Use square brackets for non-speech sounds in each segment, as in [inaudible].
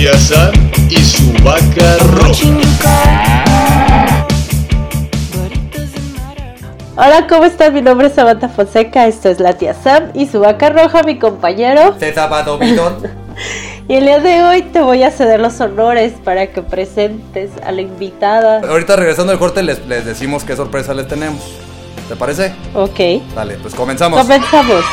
tía Sam y su vaca roja. Hola, ¿cómo estás? Mi nombre es Samantha Fonseca, esto es la tía Sam y su vaca roja, mi compañero. [laughs] Y el día de hoy te voy a ceder los honores para que presentes a la invitada. Ahorita regresando del corte les, les decimos qué sorpresa les tenemos. ¿Te parece? Ok, Dale, pues comenzamos. comenzamos.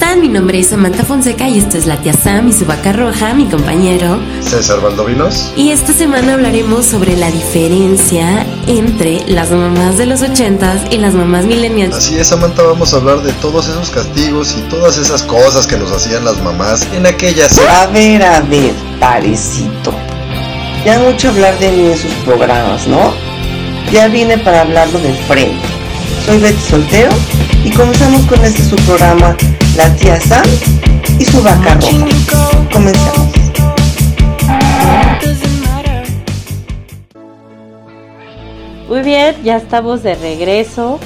¿Cómo están? Mi nombre es Samantha Fonseca y esto es la tía Sam y su vaca roja, mi compañero. César Valdovinos. Y esta semana hablaremos sobre la diferencia entre las mamás de los ochentas y las mamás millennials. Así es, Samantha, vamos a hablar de todos esos castigos y todas esas cosas que nos hacían las mamás en aquellas... A ver, a ver, parecito. Ya mucho hablar de mí en sus programas, ¿no? Ya vine para hablarlo de frente. Soy Betty Soltero y comenzamos con este su programa, La Tía Sam y su vaca roja. Comenzamos. Muy bien, ya estamos de regreso.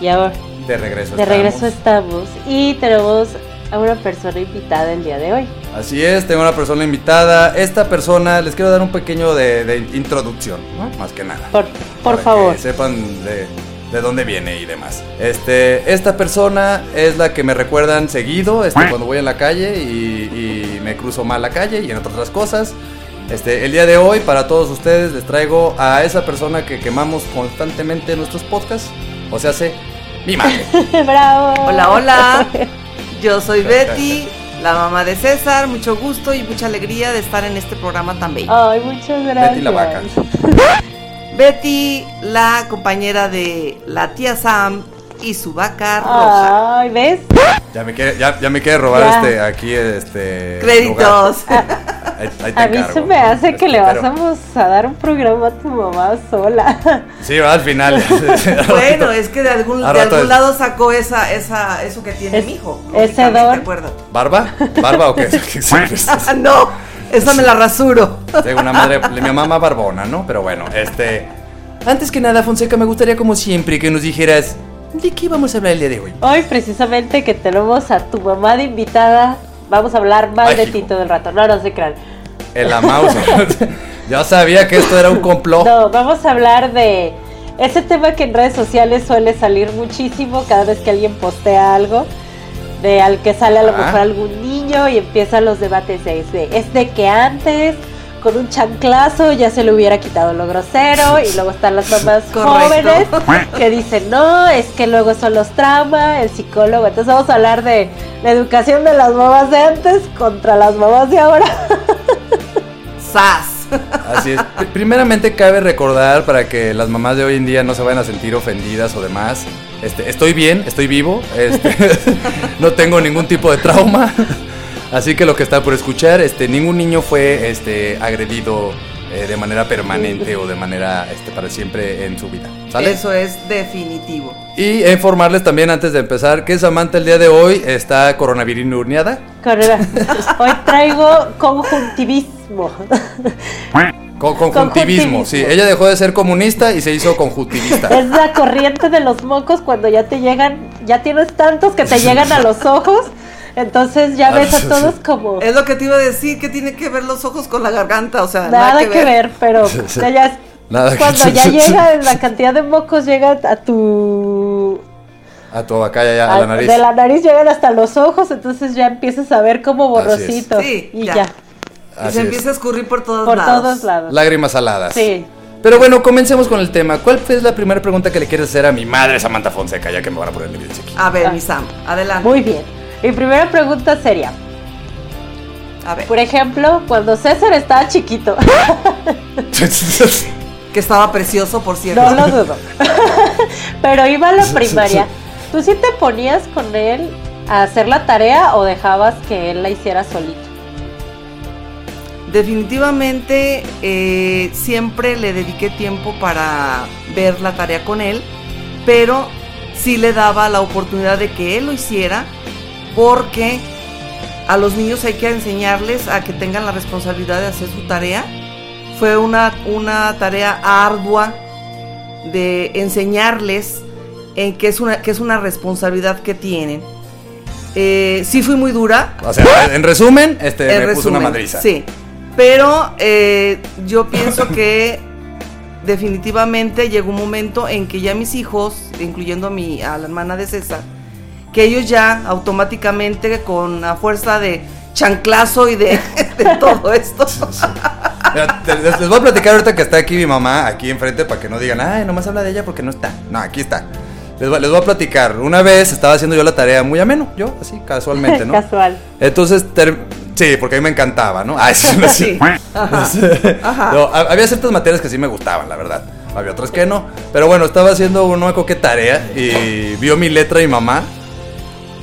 Y ahora, De regreso. de regreso estamos. estamos. Y tenemos a una persona invitada el día de hoy. Así es, tengo una persona invitada. Esta persona, les quiero dar un pequeño de, de introducción, ¿no? Más que nada. Por, por Para favor. Que sepan de, de dónde viene y demás. Este, esta persona es la que me recuerdan seguido este, cuando voy en la calle y, y me cruzo mal la calle y en otras cosas. Este, el día de hoy, para todos ustedes, les traigo a esa persona que quemamos constantemente en nuestros podcasts. O sea, hace mi madre. [laughs] Bravo. Hola, hola. [laughs] Yo soy Betty, la mamá de César. Mucho gusto y mucha alegría de estar en este programa tan bello. Ay, muchas gracias. Betty la vaca. [laughs] Betty, la compañera de la tía Sam y su vaca roja. Ay, ¿ves? Ya me quiere, ya, ya me quiere robar Ya. este, aquí este. Créditos. lugar. [laughs] Ahí, ahí te A mí se me hace que le Este, pero- vamos a dar un programa a tu mamá sola. Sí, va al final. [laughs] [laughs] Bueno, es que de algún, Al de algún es- lado sacó esa, esa, eso que tiene Es- mi hijo. ese don. ¿Barba? ¿Barba o qué? Ah, no, esa me la rasuro. Tengo una madre, mi mamá barbona, ¿no? Pero bueno, este. Antes que nada, Fonseca, me gustaría, como siempre, que nos dijeras. ¿De qué vamos a hablar el día de hoy? Hoy precisamente que tenemos a tu mamá de invitada, vamos a hablar mal Ay, de hijo. ti todo el rato. No, no se crean. El mouse. [laughs] Yo sabía que esto era un complot. No, vamos a hablar de ese tema que en redes sociales suele salir muchísimo cada vez que alguien postea algo. De al que sale a lo mejor algún niño y empiezan los debates de, de- es de que antes con un chanclazo ya se le hubiera quitado lo grosero y luego están las mamás [laughs] jóvenes [laughs] que dicen no, es que luego son los traumas, el psicólogo. Entonces vamos a hablar de la educación de las mamás de antes contra las mamás de ahora. [laughs] Sas. Así es. Primeramente cabe recordar para que las mamás de hoy en día no se vayan a sentir ofendidas o demás. Este, estoy bien, estoy vivo, este, [laughs] no tengo ningún tipo de trauma. [laughs] Así que lo que está por escuchar, este, ningún niño fue este, agredido eh, de manera permanente o de manera este, para siempre en su vida. ¿Sale? Eso es definitivo. Y informarles también antes de empezar que Samantha el día de hoy está coronavirus urneada. [laughs] Hoy traigo conjuntivismo. [laughs] Con conjuntivismo, sí. Ella dejó de ser comunista y se hizo conjuntivista. Es la corriente de los mocos cuando ya te llegan, ya tienes tantos que te llegan a los ojos. Entonces ya Ah, ves a todos como Es lo que te iba a decir, que tiene que ver los ojos con la garganta, o sea, nada que ver, pero ya, ya- Nada que- cuando ya [laughs] llega la cantidad de mocos llega a tu A tu abacaya ya, a a- la nariz. de la nariz llegan hasta los ojos, entonces ya empiezas a ver como borrosito Sí, y ya. ya, Y se es. empieza a escurrir por todos por lados. todos lados. Lágrimas saladas. Sí. Pero bueno, comencemos con el tema. ¿Cuál es la primera pregunta que le quieres hacer a mi madre Samantha Fonseca? Ya que me van a poner en evidencia aquí. A ver, Ah. mi Sam, adelante. Muy bien. Mi primera pregunta sería, A ver, por ejemplo, cuando César estaba chiquito, [laughs] que estaba precioso, por cierto. no lo dudo, [laughs] pero iba a la primaria, [laughs] ¿tú sí te ponías con él a hacer la tarea o dejabas que él la hiciera solito? Definitivamente eh, siempre le dediqué tiempo para ver la tarea con él, pero sí le daba la oportunidad de que él lo hiciera porque a los niños hay que enseñarles a que tengan la responsabilidad de hacer su tarea. Fue una, una tarea ardua de enseñarles en que es una, que es una responsabilidad que tienen. Eh, sí fui muy dura. O sea, en resumen, este, me puso una madriza. Sí. Pero eh, yo pienso que [laughs] definitivamente llegó un momento en que ya mis hijos, incluyendo a, mi, a la hermana de César, que ellos ya automáticamente con la fuerza de chanclazo y de, [laughs] todo esto. les, voy a platicar ahorita que está aquí mi mamá, aquí enfrente, para que no digan, ay, nomás habla de ella porque no está. No, aquí está. Les voy, les voy a platicar. Una vez estaba haciendo yo la tarea muy ameno, yo, así, casualmente, [laughs] ¿no? Casual. Entonces, sí, porque a mí me encantaba, ¿no? Ay, sí, sí. [laughs] había ciertas materias que sí me gustaban, la verdad. Había otras que no. Pero bueno, estaba haciendo una qué tarea y vio mi letra mi mamá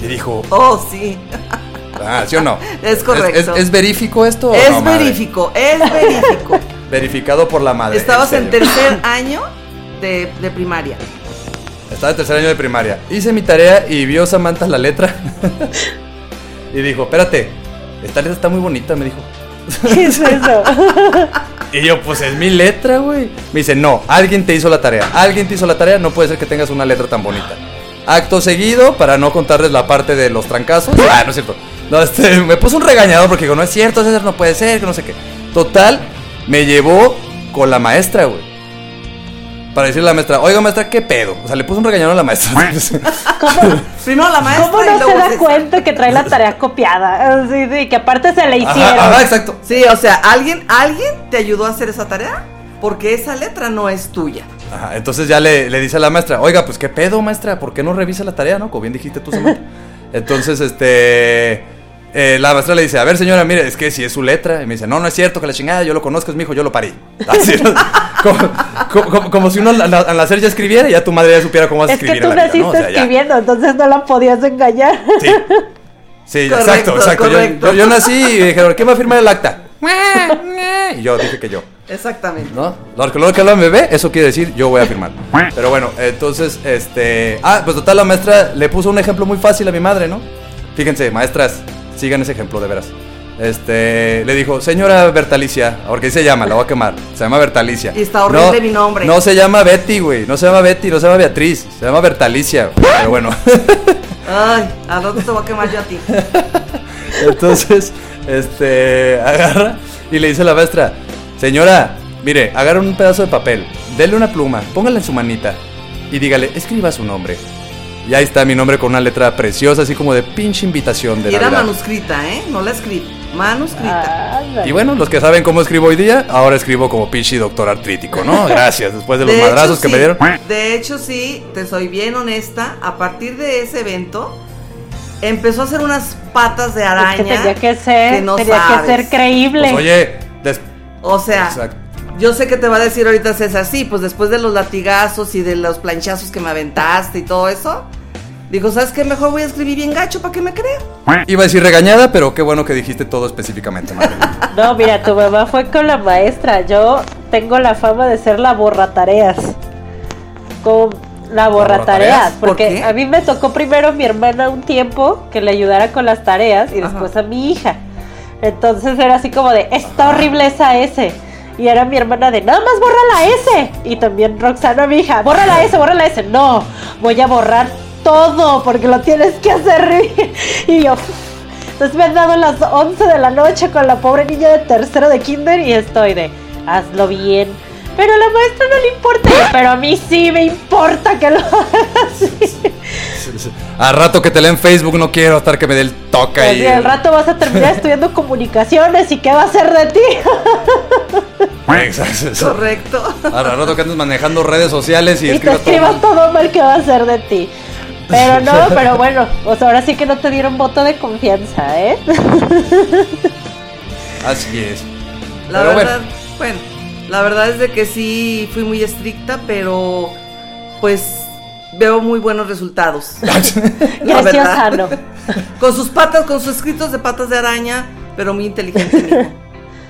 y dijo, oh, sí. Ah, ¿sí o no? [laughs] Es correcto. ¿Es, verifico esto? Es no, verifico, es verifico. [laughs] Verificado por la madre. Estabas en, tercer año de, de, primaria. Estaba en tercer año de primaria. Hice mi tarea y vio Samantha la letra. y dijo, espérate, esta letra está muy bonita, me dijo. ¿Qué es eso? [laughs] y yo, pues es mi letra, güey. Me dice, no, alguien te hizo la tarea. Alguien te hizo la tarea, no puede ser que tengas una letra tan bonita. Acto seguido, para no contarles la parte de los trancazos. Ah, no es cierto. No, este, me puso un regañador porque digo, no es cierto, César, no puede ser, que no sé qué. Total, me llevó con la maestra, güey. Para decirle a la maestra, oiga maestra, ¿qué pedo? O sea, le puso un regañador a la maestra. [laughs] ¿Cómo? Primero la maestra. ¿Cómo no se da cuenta que trae la tarea copiada? Sí, sí, que aparte se le hicieron. Ajá, exacto. Sí, o sea, ¿alguien, ¿alguien te ayudó a hacer esa tarea? Porque esa letra no es tuya. Ajá, entonces ya le, le dice a la maestra, oiga, pues qué pedo, maestra, ¿por qué no revisa la tarea, no? Como bien dijiste tú, Samantha. [laughs] Entonces, este eh, la maestra le dice, a ver señora, mire, es que si es su letra. Y me dice, no, no es cierto, que la chingada, yo lo conozco, es mi hijo, yo lo parí. Así, [laughs] como, si uno al, nacer ya escribiera y ya tu madre ya supiera cómo vas a escribir. Es que tú naciste escribiendo, entonces no la podías engañar. Sí, sí [laughs] exacto, exacto. Yo, yo, nací y dijeron, ¿quién va a firmar el acta? [laughs] y yo dije que yo. Exactamente. ¿No? Lo que, que habla bebé, eso quiere decir yo voy a firmar. Pero bueno, entonces, este... Ah, pues total, la maestra le puso un ejemplo muy fácil a mi madre, ¿no? Fíjense, maestras, Sigan ese ejemplo, de veras. Este, le dijo, señora Bertalicia, porque se llama, la voy a quemar. Se llama Bertalicia. Y está horrible mi nombre. No se llama Betty, güey. No se llama Betty, no se llama Beatriz. Se llama Bertalicia. Pero bueno. Ay, ¿a dónde te voy a quemar yo a ti? [laughs] Entonces, este, agarra y le dice a la maestra, señora, mire, agarra un pedazo de papel, dele una pluma, póngala en su manita y dígale, escriba su nombre. Y ahí está mi nombre con una letra preciosa, así como de pinche invitación de y era manuscrita, ¿eh? No la escribí. Manuscrita. y bueno, los que saben cómo escribo hoy día, ahora escribo como pinche doctor artrítico, ¿no? [laughs] Gracias, después de los madrazos que me dieron. De hecho, sí, te soy bien honesta. A partir de ese evento, empezó a hacer unas patas de araña. que tenía que ser, que tenía que ser creíble. Pues, oye, o sea, yo sé que te va a decir ahorita César, sí, pues después de los latigazos y de los planchazos que me aventaste y todo eso, dijo, ¿sabes qué? Mejor voy a escribir bien gacho para que me crea. Iba a decir regañada, pero qué bueno que dijiste todo específicamente, madre. [laughs] No, mira, tu mamá fue con la maestra. Yo tengo la fama de ser la borra tareas. Con la borra tareas. Porque a mí me tocó primero mi hermana un tiempo que le ayudara con las tareas y después a mi hija. Entonces era así como de, está horrible esa S. Y era mi hermana de, nada más borra la S. Y también Roxana, mi hija, borra la S, borra la S. No, voy a borrar todo porque lo tienes que hacer. [laughs] y yo, entonces me han dado las 11 de la noche con la pobre niña de tercero de kinder y estoy de, hazlo bien. Pero a la maestra no le importa, pero a mí sí me importa que lo hagas. [laughs] A rato que te leen Facebook no quiero estar que me dé el toque ahí. Y al rato vas a terminar estudiando [laughs] comunicaciones y qué va a ser de ti. Correcto. Al rato que andes manejando redes sociales y, y te escribas todo mal, ¿qué va a ser de ti? Pero no, [laughs] pero bueno, pues ahora sí que no te dieron voto de confianza, ¿eh? [laughs] Así es. La verdad, bueno. la verdad es de que sí fui muy estricta, pero pues veo muy buenos resultados. [laughs] Graciosa, no. Con sus patas, con sus escritos de patas de araña, pero muy inteligente.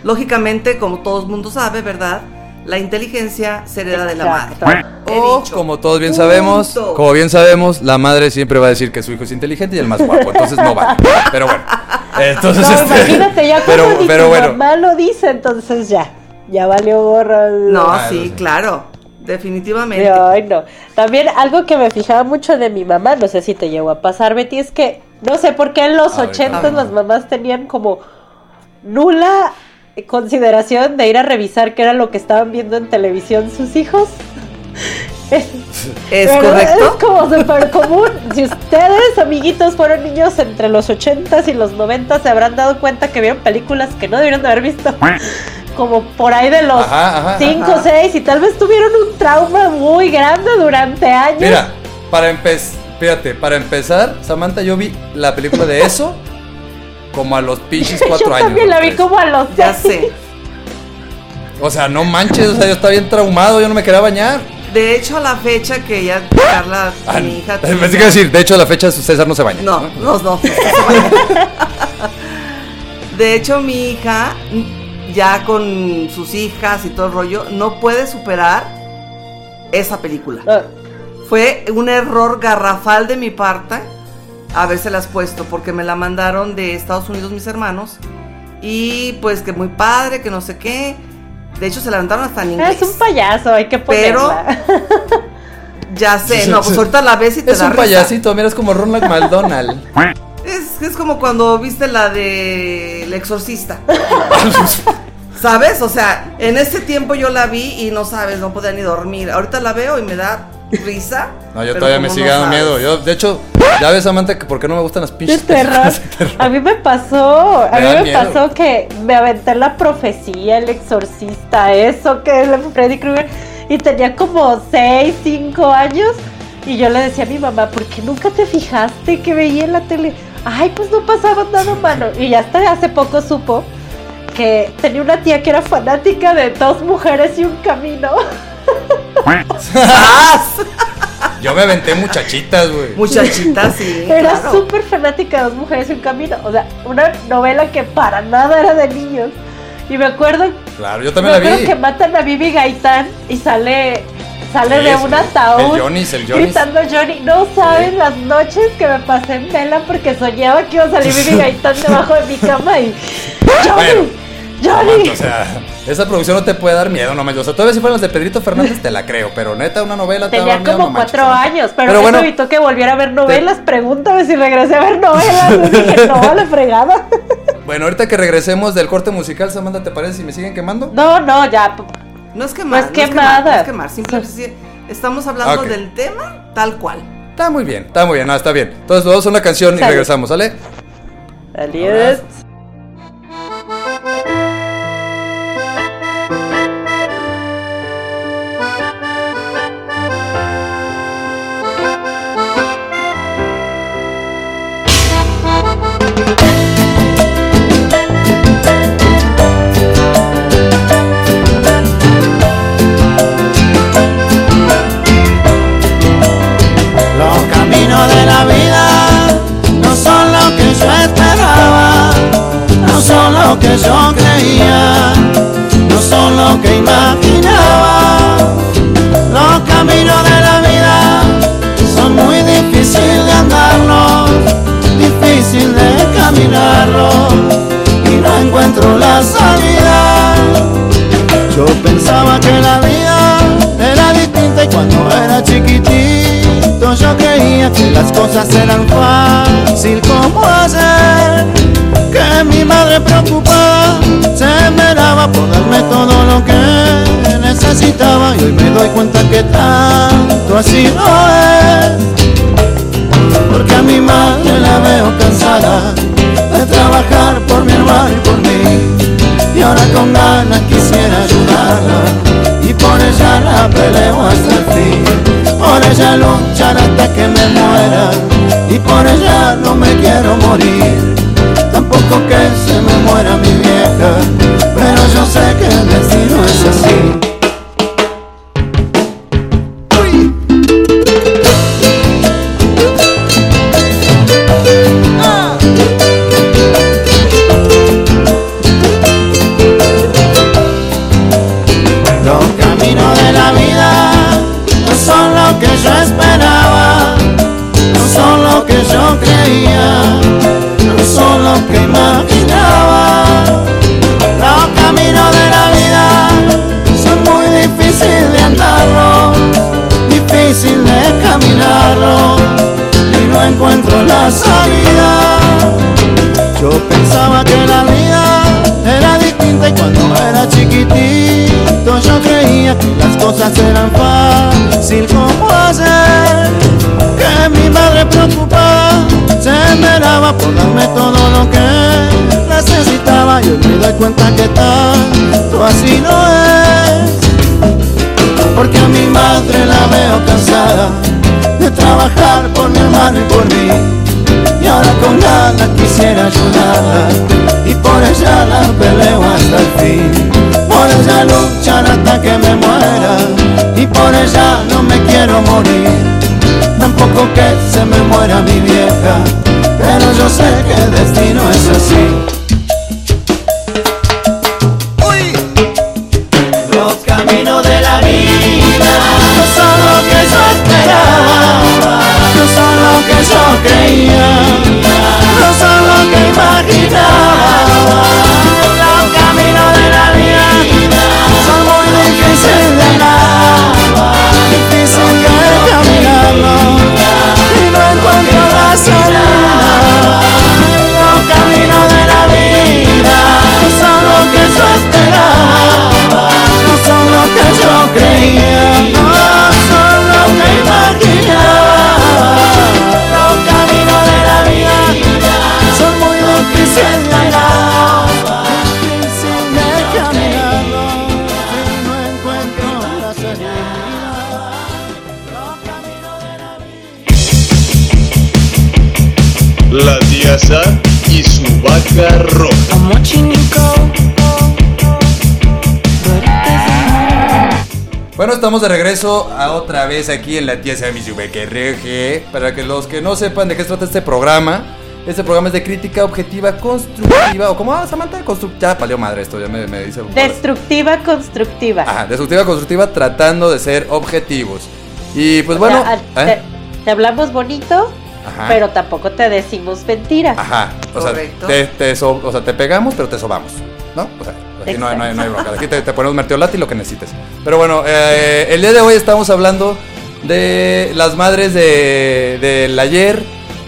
Lógicamente, como todo el mundo sabe, ¿verdad? La inteligencia se hereda de la madre. O, como todos bien sabemos, como bien sabemos, la madre siempre va a decir que su hijo es inteligente y el más guapo, entonces no va. Pero bueno. Entonces, este, imagínate ya pero, pero bueno. mamá lo dice, entonces ya. Ya valió gorro. No, ah, sí, claro. Definitivamente. Ay, no. También algo que me fijaba mucho de mi mamá, no sé si te llegó a pasar, Betty, es que no sé por qué en los ochentas las mamás tenían como nula consideración de ir a revisar qué era lo que estaban viendo en televisión sus hijos. Es, correcto. Es como súper común. Si ustedes, amiguitos, fueron niños entre los 80s y los 90 se habrán dado cuenta que vieron películas que no debieron de haber visto. Como por ahí de los 5 o 6 y tal vez tuvieron un trauma muy grande durante años. Mira, para empezar, fíjate, para empezar, Samantha, yo vi la película de eso como a los pinches [laughs] 4 años. Yo también la vi como a los Ya sé. O sea, no manches, o sea, yo estaba bien traumado, yo no me quería bañar. De hecho, a la fecha que ya Carla, ah, mi hija. Pensé que decir, de hecho, a la fecha César no se baña. No, no, no. de hecho, mi hija, ya con sus hijas y todo el rollo, no puede superar esa película. Ah. Fue un error garrafal de mi parte las puesto, porque me la mandaron de Estados Unidos mis hermanos. Y pues que muy padre, que no sé qué. De hecho, se levantaron hasta en inglés. Es un payaso, hay que ponerla. Pero, [laughs] ya sé, no, pues ahorita la ves y te es da Es un payasito, mira, es como Ronald McDonald. [laughs] es, es como cuando viste la de El Exorcista. ¿Sabes? O sea, en ese tiempo yo la vi y no sabes, no podía ni dormir. Ahorita la veo y me da risa. No, yo todavía me sigue dando miedo. Yo, de hecho, ya ves, Amanda, que por qué no me gustan las pinches terror. A mí me pasó, a mí me pasó que me aventé la profecía, el exorcista, eso que es la Freddy Krueger, y tenía como 6, 5 años. Y yo le decía a mi mamá, ¿por qué nunca te fijaste que veía en la tele? Ay, pues no pasaba nada malo. Y ya hasta hace poco supo que tenía una tía que era fanática de dos mujeres y un camino. [laughs] [laughs] Yo me aventé muchachitas, güey. Muchachitas, sí. [laughs] Era súper fanática de dos mujeres y un camino. O sea, una novela que para nada era de niños. Y me acuerdo. Claro, yo también la vi. que matan a Bibi Gaitán y sale. Sale de un ataúd. El Johnny, el Johnny. Gritando Johnny. No saben las noches que me pasé en vela porque soñaba que iba a salir Bibi [laughs] Gaitán debajo de mi cama y. ¡Johnny! ¡Johnny! o sea. Esa producción no te puede dar miedo, no manches. O sea, todavía si fueran las de Pedrito Fernández te la creo, pero neta, una novela te Tenía como cuatro años, pero, eso evitó que volviera a ver novelas. Pregúntame si regresé a ver novelas. [laughs] dije, no, la fregada. [laughs] Bueno, ahorita que regresemos del corte musical, Samantha, ¿te parece si me siguen quemando? No, no, ya. No es quemar, no es, quemada. No es quemar, simplemente estamos hablando del tema tal cual. Está muy bien, está muy bien, no, está bien. Entonces, vamos a una canción y regresamos, ¿sale? Adiós. No son lo que imaginaba. Los caminos de la vida son muy difíciles de andarlos, difícil de caminarlos y no encuentro la salida. Yo pensaba que la vida era distinta y cuando era chiquitito yo creía que las cosas eran fácil como hacer que mi madre preocupada por darme todo lo que necesitaba y hoy me doy cuenta que tanto así no es. Porque a mi madre la veo cansada de trabajar por mi hermano y por mí. Y ahora con ganas quisiera ayudarla y por ella la peleo hasta el fin. Por ella luchar hasta que me muera y por ella no me quiero morir. Tampoco que se me muera mi vieja, yo sé que el destino es así. Así no es. Porque a mi madre la veo cansada de trabajar por mi hermano y por mí. Y ahora con nada quisiera ayudarla y por ella la peleo hasta el fin. Por ella luchar hasta que me muera y por ella no me quiero morir. Tampoco que se me muera mi vieja pero yo sé que el destino es así estamos de regreso a otra vez aquí en la tía su reje. Para que los que no sepan de qué se trata este programa, este programa es de crítica objetiva constructiva. ¿O cómo, Samantha? Constructiva. Ya madre esto, ya me, dice. Destructiva constructiva. Ajá, destructiva constructiva tratando de ser objetivos. Y pues bueno. ¿eh? te hablamos bonito, pero tampoco te decimos mentiras. Ajá. O sea, te, te o sea, te pegamos, pero te sobamos. ¿No? O sea, aquí no, no, hay, no hay bronca. Aquí te, te ponemos mertiolate y lo que necesites. Pero bueno, eh, el día de hoy estamos hablando de las madres de, del ayer,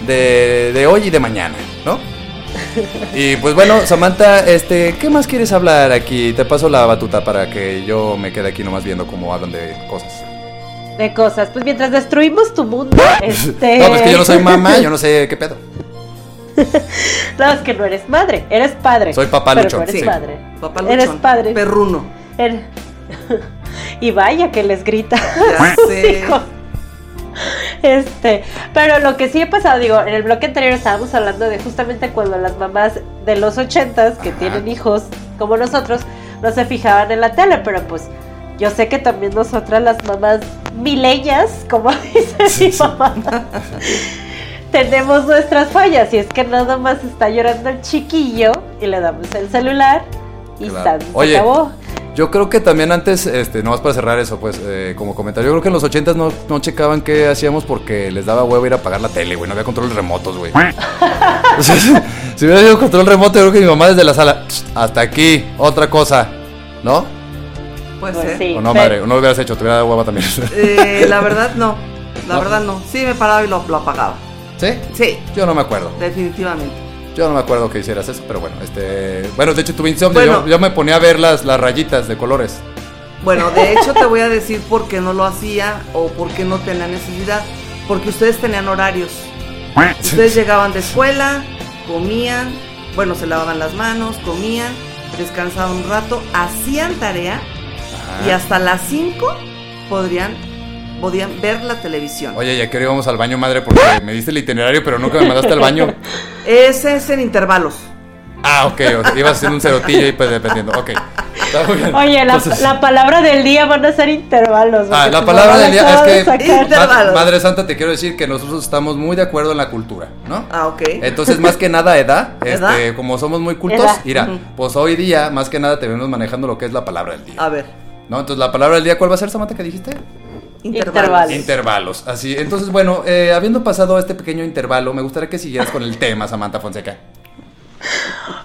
de, de hoy y de mañana, ¿no? [laughs] Y pues bueno, Samantha, este, ¿qué más quieres hablar aquí? Te paso la batuta para que yo me quede aquí nomás viendo cómo hablan de cosas de cosas. Pues mientras destruimos tu mundo, este... [laughs] No, pues que yo no soy mamá, yo no sé qué pedo. [laughs] no, es que no eres madre, eres padre. Soy papá luchón. eres padre. Papá luchón. Eres padre. Perruno. [laughs] y vaya que les grita. [laughs] Este, pero lo que sí he pasado, digo, en el bloque anterior estábamos hablando de justamente cuando las mamás de los ochentas que tienen hijos como nosotros no se fijaban en la tele, pero pues yo sé que también nosotras las mamás mileñas, como dice mi mamá, tenemos nuestras fallas. Y es que nada más está llorando el chiquillo y le damos el celular y se acabó. Yo creo que también antes, este, nomás para cerrar eso, pues, eh, como comentario, yo creo que en los ochentas no, no checaban qué hacíamos porque les daba huevo ir a apagar la tele, güey. No había controles remotos, güey. [laughs] si hubiera sido control remoto, yo creo que mi mamá desde la sala, hasta aquí, otra cosa, ¿no? Pues o no, madre, no lo hubieras hecho, te hubiera dado hueva también. Eh, la verdad, no. La verdad, no. Sí, me paraba y lo, apagaba. ¿Sí? Sí. Yo no me acuerdo. Definitivamente. Yo no me acuerdo que hicieras eso, pero bueno, este. Bueno, de hecho tuve insomnio. yo, me ponía a ver las, las rayitas de colores. Bueno, de hecho te voy a decir por qué no lo hacía o por qué no tenía necesidad. Porque ustedes tenían horarios. Ustedes llegaban de escuela, comían, bueno, se lavaban las manos, comían, descansaban un rato, hacían tarea y hasta las 5 podrían podían ver la televisión. Oye, ya que íbamos al baño, madre, porque me diste el itinerario, pero nunca me mandaste al baño. Ese es en intervalos. Ah, ok, okay. ibas haciendo un cerotillo y pues dependiendo. Ok. Oye, la, palabra del día van a ser intervalos. Ah, la palabra del día es que, [laughs] Madre Santa, te quiero decir que nosotros estamos muy de acuerdo en la cultura, ¿no? Ah, ok. Entonces, más que nada, edad, [laughs] este, como somos muy cultos, mira, pues hoy día, más que nada, te venimos manejando lo que es la palabra del día. A ver. ¿No? Entonces, la palabra del día, ¿cuál va a ser, Samantha, que dijiste? Intervalos. Intervalos. Así. Entonces, bueno, eh, habiendo pasado este pequeño intervalo, me gustaría que siguieras con el tema, Samantha Fonseca.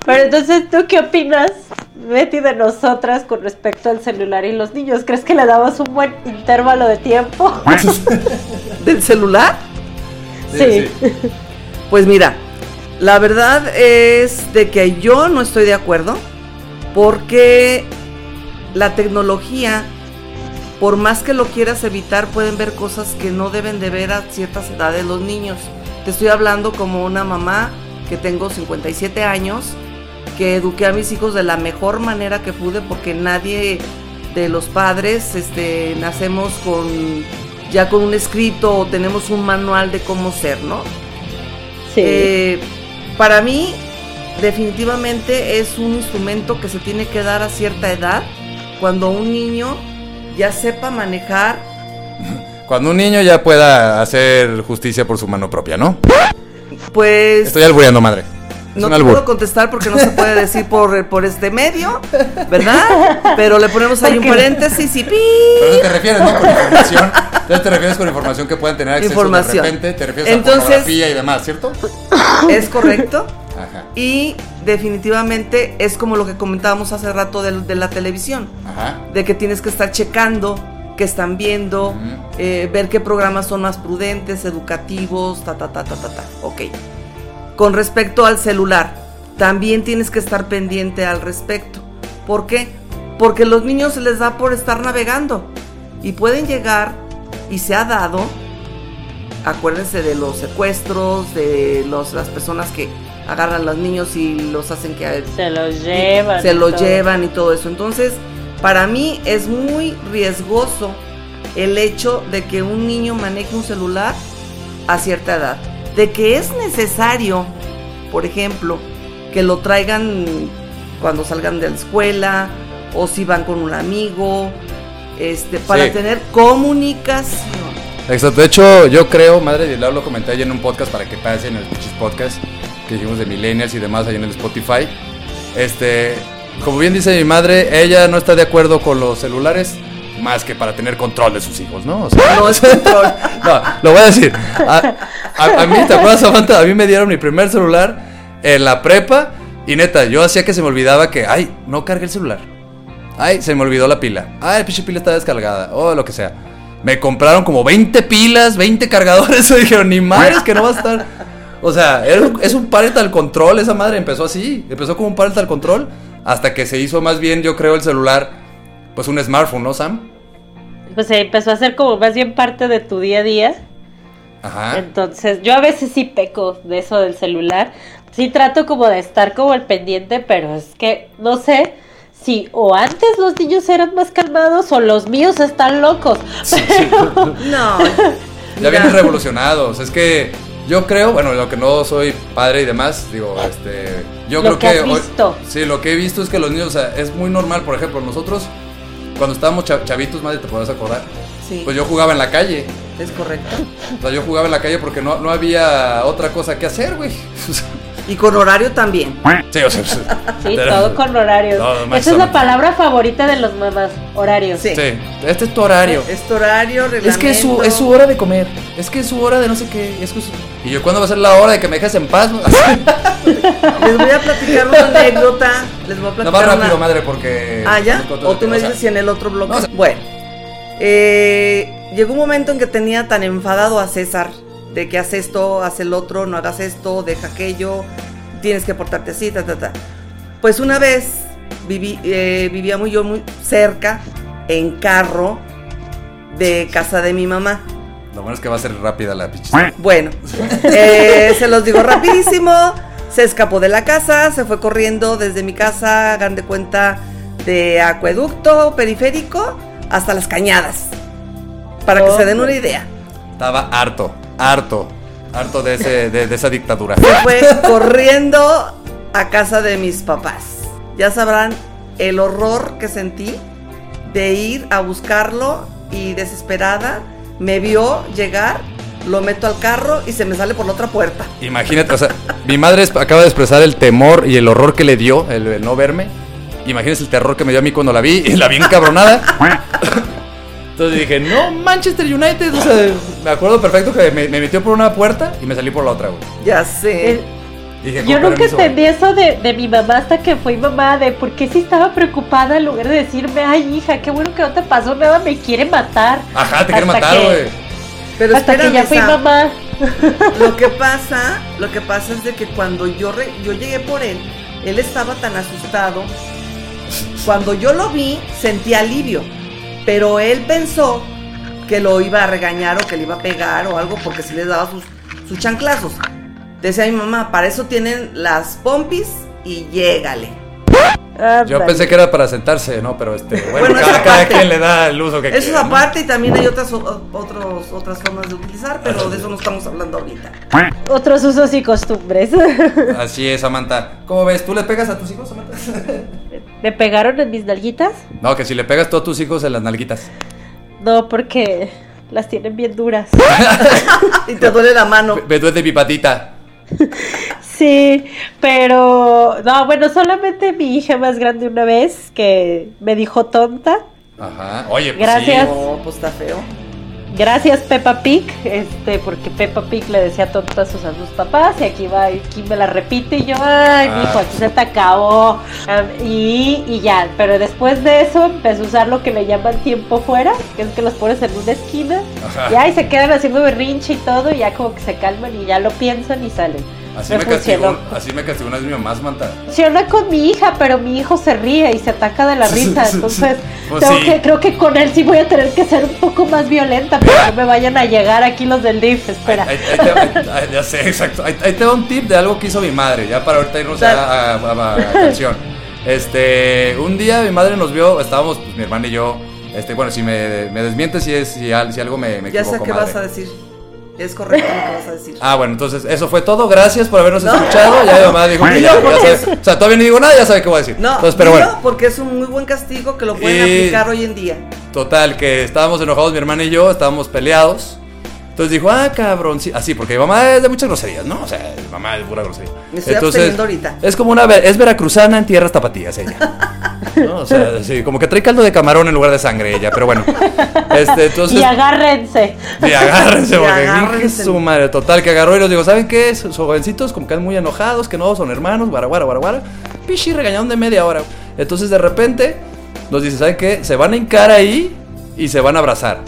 Pero entonces, ¿tú qué opinas, Betty, de nosotras con respecto al celular y los niños? ¿Crees que le damos un buen intervalo de tiempo? [laughs] ¿Del celular? sí. Pues mira, la verdad es de que yo no estoy de acuerdo porque la tecnología por más que lo quieras evitar, pueden ver cosas que no deben de ver a ciertas edades los niños. Te estoy hablando como una mamá que tengo 57 años, que eduqué a mis hijos de la mejor manera que pude porque nadie de los padres este, nacemos con ya con un escrito o tenemos un manual de cómo ser, ¿no? Sí. Eh, para mí, definitivamente es un instrumento que se tiene que dar a cierta edad, cuando un niño ya sepa manejar. Cuando un niño ya pueda hacer justicia por su mano propia, ¿no? Pues. Estoy albureando, madre. Es No te puedo contestar porque no se puede decir por, por este medio, ¿verdad? Pero le ponemos ahí un paréntesis y pi. Pero te refieres, ¿no? Con información. Entonces te refieres con información que puedan tener acceso Información. de repente. Te refieres Entonces- a pornografía y demás, ¿cierto? Es correcto. Ajá. Y definitivamente es como lo que comentábamos hace rato de, de la televisión. Ajá. de que tienes que estar checando qué están viendo, eh, ver qué programas son más prudentes, educativos, ta, ta, ta, ta, ta, ta. Ok. Con respecto al celular, también tienes que estar pendiente al respecto. ¿Por qué? Porque los niños se les da por estar navegando y pueden llegar, y se ha dado, acuérdense de los secuestros, de los, las personas que agarran a los niños y los hacen que Se los llevan. se y lo todo. llevan y todo eso. Entonces, para mí es muy riesgoso el hecho de que un niño maneje un celular a cierta edad. De que es necesario, por ejemplo, que lo traigan cuando salgan de la escuela o si van con un amigo, este, para Sí. tener comunicación. Exacto. De hecho, yo creo, madre de Lau, lo comenté ayer en un podcast para que pasen el Pichis Podcast que dijimos de Millennials y demás ahí en el Spotify. Este, como bien dice mi madre, ella no está de acuerdo con los celulares más que para tener control de sus hijos, ¿no? O sea, No es control. [laughs] No, lo voy a decir. A, a- a mí, ¿te acuerdas, Samantha? A mí me dieron mi primer celular en la prepa y neta, yo hacía que se me olvidaba que, ay, no cargué el celular. Ay, se me olvidó la pila. Ay, pinche pila está descargada. O lo que sea. Me compraron como 20 pilas, 20 cargadores. [laughs] Y dijeron, ni madres que no va a estar. O sea, es un parental control. Esa madre empezó así. Empezó como un parental control. Hasta que se hizo más bien, yo creo, el celular, pues un smartphone, ¿no, Sam? Pues se empezó a ser como más bien parte de tu día a día. Ajá. Entonces, yo a veces sí peco de eso del celular. Sí trato como de estar como al pendiente, pero es que no sé si o antes los niños eran más calmados o los míos están locos. [laughs] Pero [laughs] No. Ya vienen revolucionados. Es que yo creo, bueno, lo que no soy padre y demás, digo, este. Yo Lo creo que has hoy- visto. sí, lo que he visto es que los niños, o sea, es muy normal. Por ejemplo, nosotros, cuando estábamos cha- chavitos, madre, te podrás acordar. Sí, Pues yo jugaba en la calle. es correcto. O sea, yo jugaba en la calle porque no, no había otra cosa que hacer, güey. Y con horario también. sí, o sea, pues, [laughs] sí, era- todo con horarios. No, Esa es la palabra favorita de los mamás, horarios. Sí. Sí, este es tu horario. Es tu horario, Es que es su, reglamento. es su hora de comer. Es que es su hora de no sé qué. Es que su- Y yo, ¿cuándo va a ser la hora de que me dejes en paz? [laughs] Les voy a platicar una anécdota. Les voy a No platicar más rápido, una... madre, porque. Ah, ¿ya? O tú me o sea, dices si en el otro bloque. no, o sea- bueno, eh, llegó un momento en que tenía tan enfadado a César de que haz esto, haz el otro, no hagas esto, deja aquello, tienes que portarte así, ta, ta, ta. Pues una vez viví, eh, vivíamos yo muy cerca, en carro, de casa de mi mamá. Lo bueno es que va a ser rápida la pichis. Bueno, eh, se los digo rapidísimo. Se escapó de la casa, se fue corriendo desde mi casa, hagan de cuenta, de acueducto periférico hasta las cañadas. Para que se den una idea. Estaba harto, harto, harto de, ese, de, de esa dictadura. Se fue corriendo a casa de mis papás. Ya sabrán el horror que sentí de ir a buscarlo y desesperada me vio llegar, lo meto al carro y se me sale por la otra puerta. Imagínate, o sea, mi madre acaba de expresar el temor y el horror que le dio el, el no verme. Imagínense el terror que me dio a mí cuando la vi y la vi encabronada. [laughs] Entonces dije, no, Manchester United. O sea, me acuerdo perfecto que me, me metió por una puerta y me salí por la otra, güey. Ya sé. El- Dije, Yo nunca permiso, entendí eso de, de mi mamá hasta que fui mamá, de por qué si estaba preocupada en lugar de decirme, ay hija, qué bueno que no te pasó nada, me quiere matar. Ajá, te quiere matar, que- güey. Pero hasta que ya fui Sam, mamá. Lo que [laughs] pasa, lo que pasa es de que cuando yo re- yo llegué por él, él estaba tan asustado. Cuando yo lo vi, sentí alivio. pero él pensó que lo iba a regañar o que le iba a pegar o algo porque si le daba sus, sus chanclazos. Decía mi mamá, para eso tienen las pompis y llégale. Yo pensé que era para sentarse, ¿no? Pero este, [laughs] bueno, cada, quien le da el uso que quiere. Eso es aparte y también hay otras, otros, otras formas de utilizar, pero de eso no estamos hablando ahorita. Otros usos y costumbres. Así es, Samantha. ¿Cómo ves? ¿Tú le pegas a tus hijos, Samantha? [laughs] ¿Me pegaron en mis nalguitas? No, que si le pegas tú a tus hijos en las nalguitas. No, porque las tienen bien duras. [laughs] y te duele la mano. Me duele mi patita. [laughs] Sí, pero no, bueno, solamente mi hija más grande una vez que me dijo tonta. Ajá. Oye, pues Gracias. sí. No, pues está feo. Gracias Peppa Pig, este, porque Peppa Pig le decía tontas a sus papás y aquí va, y aquí me la repite y yo, ay, Ah. hijo, aquí se te acabó. Y, y ya, pero después de eso empecé a usar lo que le llaman tiempo fuera, que es que los pones en una esquina Ajá. y ahí se quedan haciendo berrinche y todo y ya como que se calman y ya lo piensan y salen. Así Me me, castigó, así me castigó una vez mi mamá, Samantha. Funciona con mi hija, pero mi hijo se ríe y se ataca de la risa. Entonces, Pues tengo sí. que, creo que con él sí voy a tener que ser un poco más violenta para que no me vayan a llegar aquí los del DIF. Espera. Ahí- ahí te- ahí- ahí- ya sé, exacto. Ahí, ahí te va un tip de algo que hizo mi madre, ya para ahorita irnos a, a- a- a la canción. Este, un día mi madre nos vio, estábamos, pues, mi hermana y yo. Este, bueno, si me, me desmientes si, es, si, al- si algo me, me Ya sé qué madre. vas a decir. Es correcto lo que vas a decir. Ah, bueno, entonces eso fue todo. Gracias por habernos No. escuchado. Ya mi mamá dijo que ya, No, ya sabe. O sea, todavía no digo nada, ya sabe qué voy a decir. No, Entonces, pero bueno, porque es un muy buen castigo que lo pueden Y- aplicar hoy en día. total, que estábamos enojados mi hermana y yo, estábamos peleados. Entonces dijo, ah, cabrón, sí, así, porque mi mamá es de muchas groserías, ¿no? O sea, mi mamá es pura grosería. Me estoy absteniendo ahorita. Es como una, es veracruzana en tierras tapatías ella. ¿No? O sea, sí, como que trae caldo de camarón en lugar de sangre ella, pero bueno. Este, entonces, y agárrense. y agárrense, Y porque agárrense. dije, su madre, total, que agarró y los digo, ¿saben qué? Sus jovencitos como que están muy enojados, que no son hermanos, guara, guara, guara, guara. Pichi, regañaron de media hora. Entonces, de repente, nos dice, ¿saben qué? Se van a hincar ahí y se van a abrazar.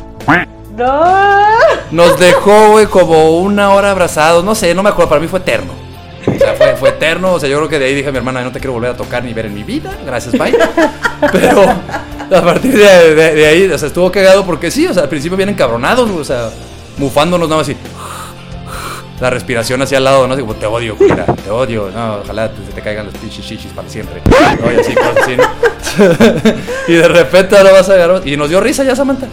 No. Nos dejó, güey, como una hora abrazados, no sé, no me acuerdo, para mí fue eterno. O sea, fue, eterno, o sea, yo creo que de ahí dije a mi hermana, no te quiero volver a tocar ni ver en mi vida, gracias, bye. Pero a partir de, ahí, o sea, estuvo cagado porque sí, o sea, al principio vienen cabronados, o sea, mufándonos nada más así. La respiración hacia el lado, ¿no? Como, te odio, culera, te odio, no, ojalá te, caigan los pinches chichis para siempre. Y [laughs] y de repente ahora vas a agarrar, y nos dio risa ya, Samantha.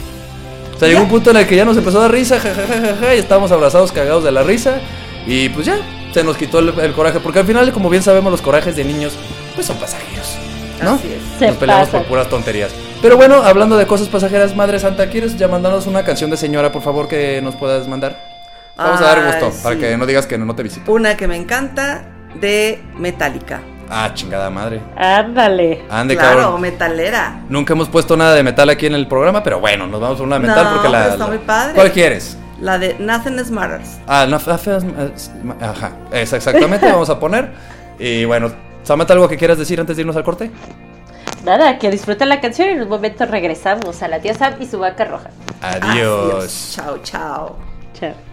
O sea, llegó un punto en el que ya nos empezó a dar risa, jajajaja, y estábamos abrazados, cagados de la risa. Y pues ya, se nos quitó el, el coraje. Porque al final, como bien sabemos, los corajes de niños, pues son pasajeros. ¿no? Así es. Se Nos peleamos por puras tonterías. Pero bueno, hablando de cosas pasajeras, Madre Santa, ¿quieres ya mandarnos una canción de señora, por favor, que nos puedas mandar? Vamos a dar gusto, para sí. que no digas que no, no te visito. Una que me encanta de Metallica. Ah, chingada madre. Ándale. Ande, claro, cabrón. metalera. Nunca hemos puesto nada de metal aquí en el programa, pero bueno, nos vamos por una de metal No, porque la. pero está la- muy padre. ¿Cuál quieres? La de Nothing Else Matters. Ah, no, fa- fa- ajá, es exactamente, vamos a poner. Y bueno, Samantha, ¿algo que quieras decir antes de irnos al corte? Nada, que disfruten la canción y en un momento regresamos a la tía Sam y su vaca roja. Adiós. Chao, chao. Chao.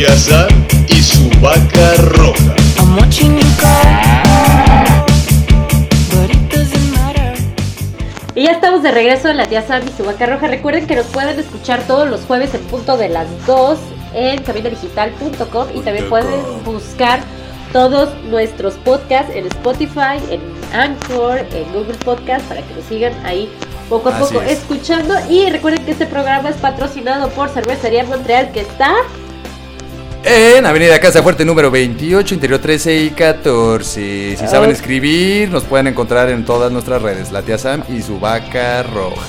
Y su vaca roja. Y ya estamos de regreso en la tía Sam y su vaca roja. Recuerden que nos pueden escuchar todos los jueves en punto de las 2 en caminodigital.com y también pueden buscar todos nuestros podcasts en Spotify, en Anchor, en Google Podcast para que nos sigan ahí poco a poco escuchando. Y recuerden que este programa es patrocinado por Cervecería Montreal que está en Avenida Casa Fuerte número 28, interior 13 y 14. Si saben escribir, nos pueden encontrar en todas nuestras redes, la tía Sam y su vaca roja.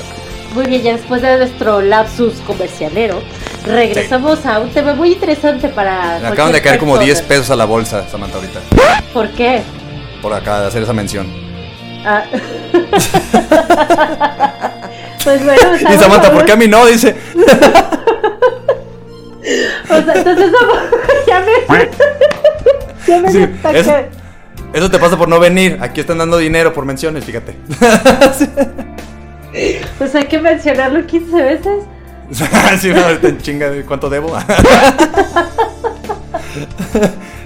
Muy bien, ya después de nuestro lapsus comercialero, regresamos a un tema muy interesante para. Me acaban de caer como 10 pesos a la bolsa, Samantha, ahorita. ¿Por qué? Por acá, de hacer esa mención. Ah. [laughs] [laughs] pues bueno, y Samantha, ¿por qué a mí no? Dice. [laughs] O sea, entonces [laughs] ya me. [laughs] ya me sí, eso, eso, te pasa por no venir. Aquí están dando dinero por menciones, fíjate. [laughs] pues hay que mencionarlo 15 veces. sí, no, te chinga de cuánto debo.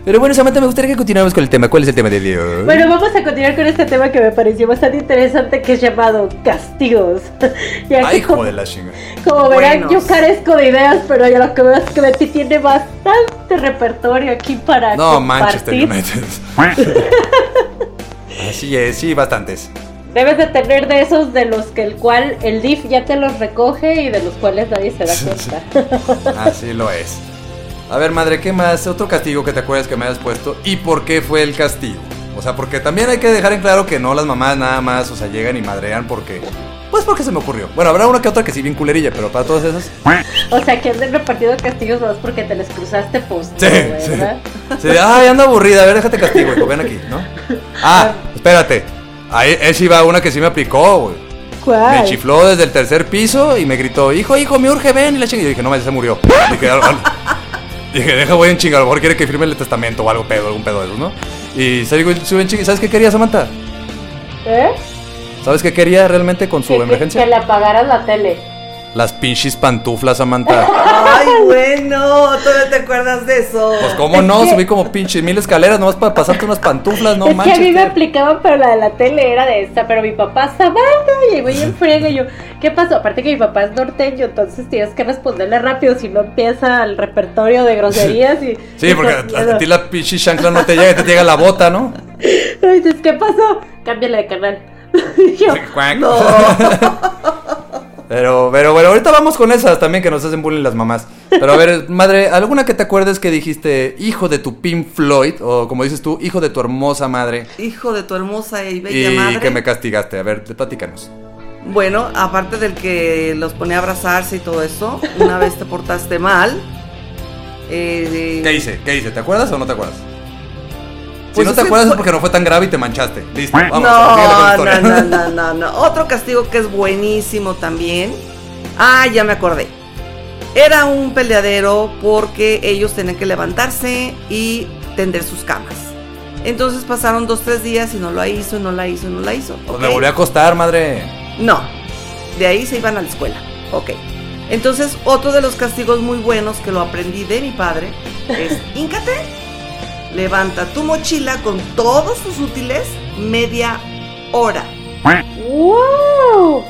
Pero bueno, Samantha, me gustaría que continuáramos con el tema. ¿Cuál es el tema de hoy? Bueno, vamos a continuar con este tema que me pareció bastante interesante, que es llamado castigos. [laughs] Ay, hijo de la chinga. Como verán, yo carezco de ideas, pero ya lo que veo es que Betty tiene bastante repertorio aquí para No, Manchester United. [laughs] Así es, sí, bastantes. Debes de tener de esos de los que el cual el DIF ya te los recoge y de los cuales nadie se da cuenta. Así lo es. A ver, madre, ¿qué más? Otro castigo que te acuerdas que me hayas puesto. ¿Y por qué fue el castigo? O sea, porque también hay que dejar en claro que no las mamás nada más, o sea, llegan y madrean porque. Pues porque se me ocurrió. Bueno, habrá una que otra que sí bien culerilla, pero para todas esas. O sea, que han repartido castigos más porque te les cruzaste post, Sí, sí. Sí, ay, anda aburrida, a ver, déjate castigo, hijo, ven aquí, ¿no? Ah, espérate. Ahí, esa iba una que sí me aplicó, güey. ¿Cuál? Me chifló desde el tercer piso y me gritó, hijo, hijo, me urge, ven. Y la chinga. Y yo dije, no, se murió. Dije. Dije, deja, voy en chinga. A lo mejor quiere que firme el testamento o algo pedo, algún pedo de eso, ¿no? Y se digo, sube en chinga. ¿Sabes qué quería, Samantha? ¿Eh? ¿Sabes qué quería realmente con su Que, que, emergencia? que le apagaras la tele. Las pinches pantuflas, Samantha. Ay, bueno, ¿todavía te acuerdas de eso? Pues cómo no, subí como pinche mil escaleras nomás para pasarte unas pantuflas, no es manches. que a mí me aplicaban, pero la de la tele era de esta. Pero mi papá Samantha, y voy en friega. Y yo, ¿qué pasó? Aparte que mi papá es norteño, entonces tienes que responderle rápido. Si no empieza el repertorio de groserías. y [laughs] Sí, y porque a, ti la pinche chancla no te llega, te llega la bota, ¿no? [laughs] Y dices, ¿qué pasó? Cámbiale de canal. [laughs] Y yo, Sí, cuac. Pero, pero bueno, ahorita vamos con esas también que nos hacen bullying las mamás. Pero a ver, madre, ¿alguna que te acuerdes que dijiste hijo de tu Pink Floyd? O como dices tú, hijo de tu hermosa madre. Hijo de tu hermosa y bella Y madre. que me castigaste. A ver, platícanos. Bueno, aparte del que los ponía a abrazarse y todo eso, una vez te portaste mal. eh, ¿Qué hice? ¿Qué hice? ¿Te acuerdas o no te acuerdas? Si Pues no te acuerdas es fue- porque no fue tan grave y te manchaste. Listo, vamos. no, no, no, [laughs] no, no, no. Otro castigo que es buenísimo también. Ah, ya me acordé. Era un peleadero porque ellos tenían que levantarse y tender sus camas. Entonces pasaron dos, tres días y no lo hizo, no la hizo, no la hizo. Pues ¿ok? me volví a acostar, madre. No, de ahí se iban a la escuela. Ok. Entonces, otro de los castigos muy buenos que lo aprendí de mi padre es: [laughs] híncate, levanta tu mochila con todos tus útiles media hora. ¡Wow!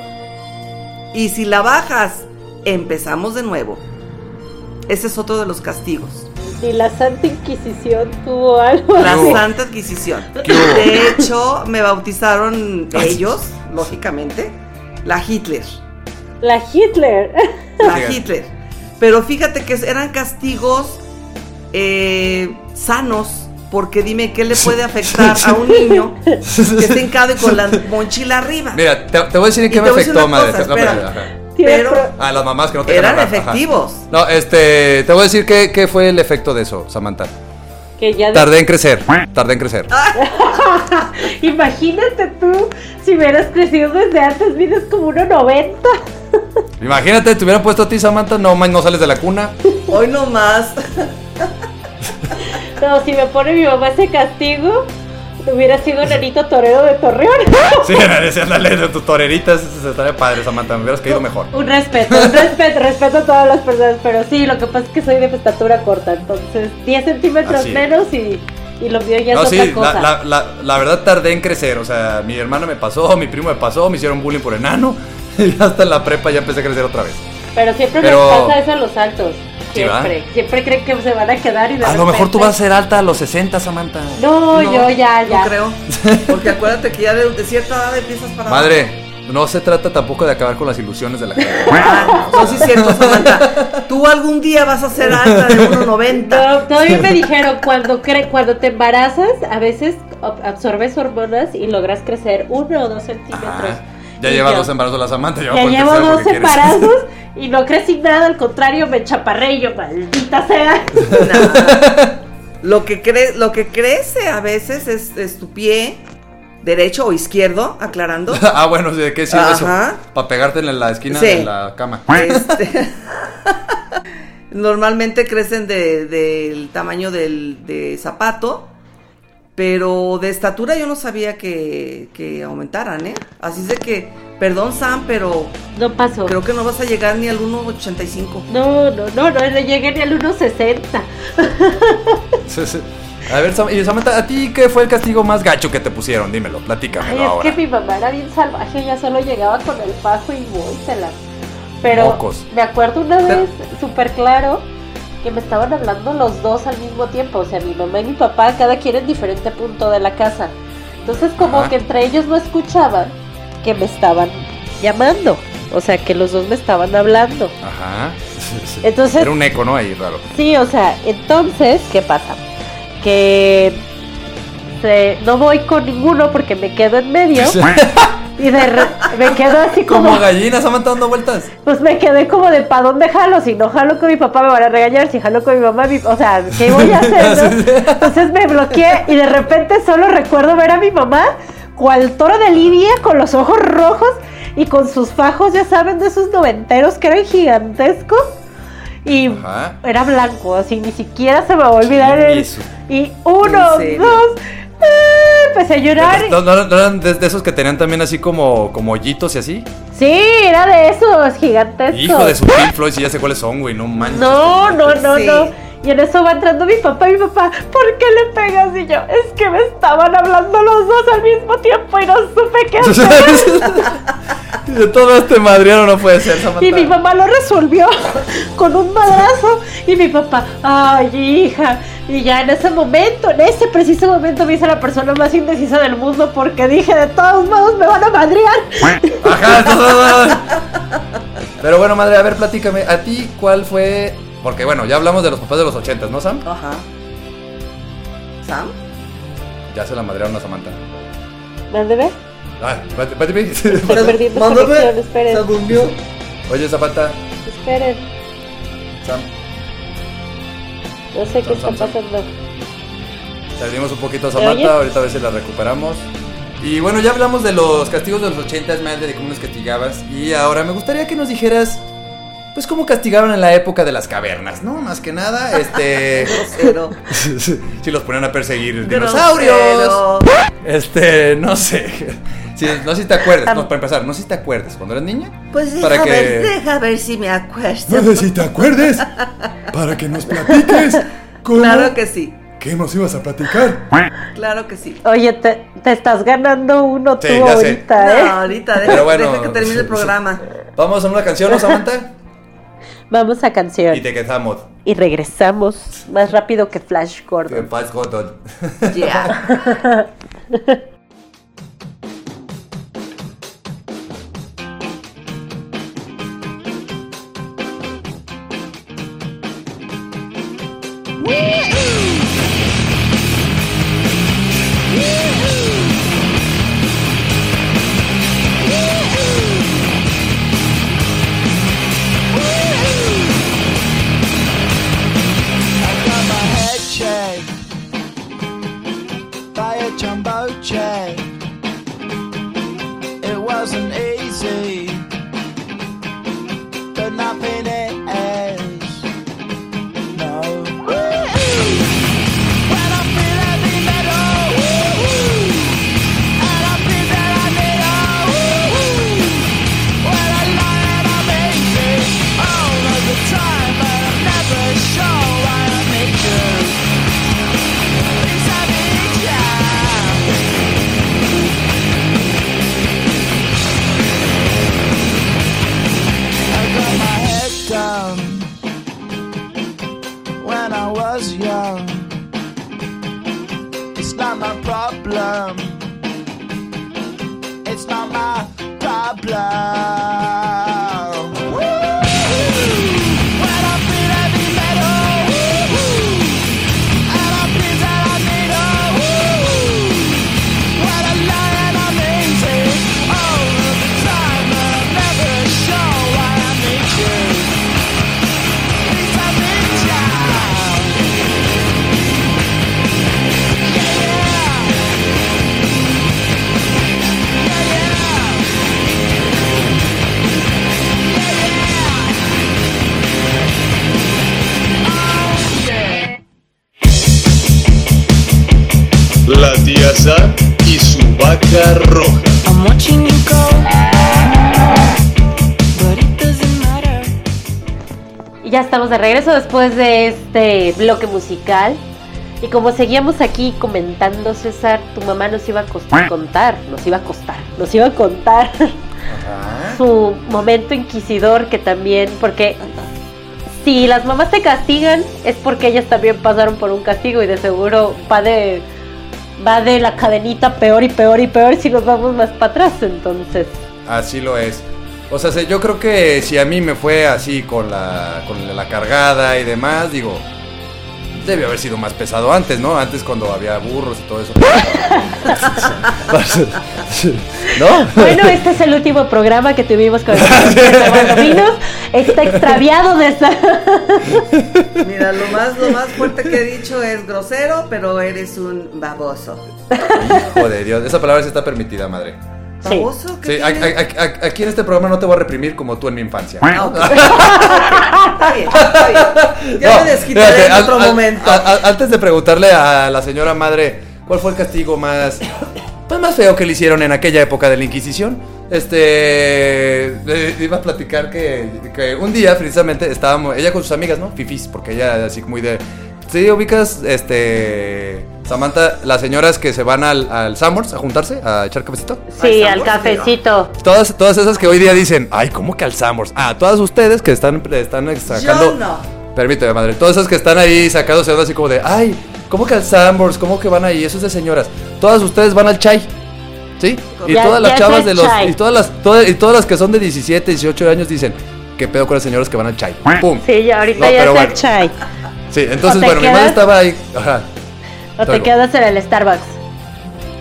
Y si la bajas, empezamos de nuevo. Ese es otro de los castigos. Y la Santa Inquisición tuvo algo. La. Santa Adquisición. ¿Qué hubo? De hecho, me bautizaron ellos, lógicamente, la Hitler. La Hitler. La. Hitler. Pero fíjate que eran castigos eh, sanos, porque dime qué le puede afectar a un niño que esté hincado y con la [laughs] mochila arriba. Mira, te, te voy a decir en qué me a afectó, madre. cosa, No, Pero pro- Ah, las mamás que no te eran ajá. efectivos. No, este, te voy a decir qué, qué fue el efecto de eso, Samantha. que ya de- Tardé en crecer, tardé en crecer. [laughs] Imagínate tú, si hubieras crecido desde antes, mides como 1,90. [laughs] Imagínate, te hubieran puesto a ti, Samantha, no, man, no sales de la cuna. Hoy no más. No, si me pone mi mamá ese castigo, hubiera sido Nenito Torero de Torreón. [laughs] Sí, decía, ándale, de tus toreritas, eso estaría padre, Samantha, me hubieras caído mejor. Un respeto, un respeto, respeto a todas las personas, pero sí, lo que pasa es que soy de estatura corta, entonces 10 centímetros Así es. menos y, y lo mío ya es No, otra sí, cosa. la, la, la, la verdad tardé en crecer, o sea, mi hermano me pasó, mi primo me pasó, me hicieron bullying por enano, [laughs] y hasta en la prepa ya empecé a crecer otra vez. Pero siempre Pero- les pasa eso a los altos. Siempre. siempre creen que se van a quedar y de A lo mejor tú vas a ser alta a los 60, Samantha. No, yo ya, ya. No creo. [laughs] Porque acuérdate que ya de, de cierta edad empiezas para Madre, no se trata tampoco de acabar con las ilusiones de la gente. [laughs] Ah, no, sí es cierto, Samantha. Tú algún día vas a ser alta de 1.90. No, todavía me dijeron, cuando, cre cuando te embarazas, a veces ab- absorbes hormonas y logras crecer uno o dos centímetros. Ajá. Ya Y lleva yo- dos embarazos la Samantha, ya, llevo dos embarazos [laughs] y no crecí nada, al contrario, me chaparré y yo, maldita sea. Lo que, cre lo que crece a veces es, es tu pie derecho o izquierdo, aclarando. [laughs] ah, bueno, ¿de qué sirve eso? Para pegarte en la esquina Sí. de la cama. Este, [laughs] normalmente crecen de- del tamaño del de zapato, pero de estatura yo no sabía que, que aumentaran, ¿eh? Así es de que, perdón Sam, pero No pasó. creo que no vas a llegar ni al 1.85. No, no, no, no, no llegué ni al 1.60. [laughs] Sí, sí. A ver, Sam- y Samantha, ¿a ti qué fue el castigo más gacho que te pusieron? Dímelo, platícamelo Ay, es ahora. que mi mamá era bien salvaje, ella solo llegaba con el fajo y la Pero Mocos. me acuerdo una vez súper claro que me estaban hablando los dos al mismo tiempo, o sea, mi mamá y mi papá, cada quien en diferente punto de la casa. Entonces como Ajá. que entre ellos no escuchaban que me estaban llamando, o sea, que los dos me estaban hablando. Ajá. Entonces- Era un eco, ¿no? Ahí raro. Sí, o sea, entonces, ¿qué pasa? Que no voy con ninguno porque me quedo en medio. [laughs] Y de me quedo así como. Como gallinas, Samantha dando vueltas. Pues me quedé como de pa' dónde jalo. Si no jalo con mi papá me van a regañar. Si jalo con mi mamá, o sea, ¿qué voy a hacer? [laughs] Entonces me bloqueé y de repente solo recuerdo ver a mi mamá cual toro de Lidia con los ojos rojos y con sus fajos, ya saben, de esos noventeros que eran gigantescos. Y era blanco, así ni siquiera se me va a olvidar. El, y uno, dos. Empecé a llorar. ¿No, eran de, esos que tenían también así como, como hoyitos y así? Sí, era de esos gigantescos. Hijo de su Pink Floyd, si ya sé cuáles son, güey, no manches. No, no, no, no. Y en eso va entrando mi papá y mi papá, ¿por qué le pegas? Y yo, es que me estaban hablando los dos al mismo tiempo y no supe qué [laughs] hacer. de todo este madriano no puede ser, Y mi mamá lo resolvió [laughs] con un madrazo. Y mi papá, ay, hija. Y ya en ese momento, en ese preciso momento, me hice la persona más indecisa del mundo porque dije, de todos modos me van a madrear. Pero bueno, madre, a ver, platícame, ¿a ti cuál fue porque bueno, ya hablamos de los papás de los ochentas, ¿no, Sam? Ajá. ¿Sam? Ya se la madrearon a Samantha. Mándeme. Ah, Mándame. esperen. Se durmió. Oye, Zapata. Esperen. Sam. No sé qué está pasando. Perdimos un poquito a Samantha, ahorita a ver si la recuperamos. Y bueno, ya hablamos de los castigos de los ochentas, madre, de cómo nos castigabas. Y ahora me gustaría que nos dijeras pues como castigaron en la época de las cavernas, ¿no? Más que nada, este... [laughs] [laughs] Si los ponían a perseguir dinosaurios. Este, no sé. [laughs] no sé si te acuerdas, no, para empezar, no sé si te acuerdas cuando eras niña. Pues deja, para ver, deja ver si me acuerdo. No sé si te acuerdes, para que nos platiques. Claro que sí. ¿Qué nos ibas a platicar? Claro que sí. Oye, te, estás ganando uno tú ahorita, ¿eh? No, ahorita, deja, que termine el programa. Vamos a una canción, ¿no, Samantha? Vamos a canción. Y te quedamos. Y regresamos más rápido que Flash Gordon. Que Flash Gordon. Yeah. [laughs] [laughs] ya estamos de regreso después de este bloque musical. Y como seguíamos aquí comentando, César, tu mamá nos iba a costar, contar, nos iba a costar, nos iba a contar [laughs] su momento inquisidor que también, porque si las mamás te castigan es porque ellas también pasaron por un castigo y de seguro va de va de la cadenita peor y peor y peor si nos vamos más para atrás, entonces. Así lo es. O sea, yo creo que si a mí me fue así con la, con la cargada y demás, digo, debió haber sido más pesado antes, ¿no? Antes cuando había burros y todo eso. [laughs] ¿No? Bueno, este es el último programa que tuvimos con Vinos. Está extraviado de esa. Mira, lo más, lo más fuerte que he dicho es grosero, pero eres un baboso. Hijo de Dios, esa palabra sí está permitida, madre. ¿Baboso? Sí, aquí en este programa no te voy a reprimir como tú en mi infancia. Ah, [laughs] está bien, está bien. Ya me desquitaré en otro momento. antes de preguntarle a la señora madre cuál fue el castigo más, pues, más feo que le hicieron en aquella época de la Inquisición, este iba a platicar que, que, un día precisamente estábamos ella con sus amigas, ¿no? Fifis, porque ella así muy de Sí, ubicas, este. Samantha, las señoras que se van al, al Summers a juntarse, a echar cafecito. Sí, al cafecito. Todas, todas esas que hoy día dicen, ay, ¿cómo que al Summers? Ah, todas ustedes que están, están sacando. Yo no. Permíteme, madre. Todas esas que están ahí sacándose así como de, ay, ¿cómo que al Summers? ¿Cómo que van ahí? Eso es de señoras. Todas ustedes van al chai. ¿Sí? Y todas las chavas de los. Y todas las, todas, y todas las que son de 17, 18 años dicen, ¿qué pedo con las señoras que van al chai? ¡Pum! Sí, ya ahorita ya es el chai. [laughs] Sí, entonces, bueno, mi madre estaba ahí. Ajá. O te quedas en el Starbucks.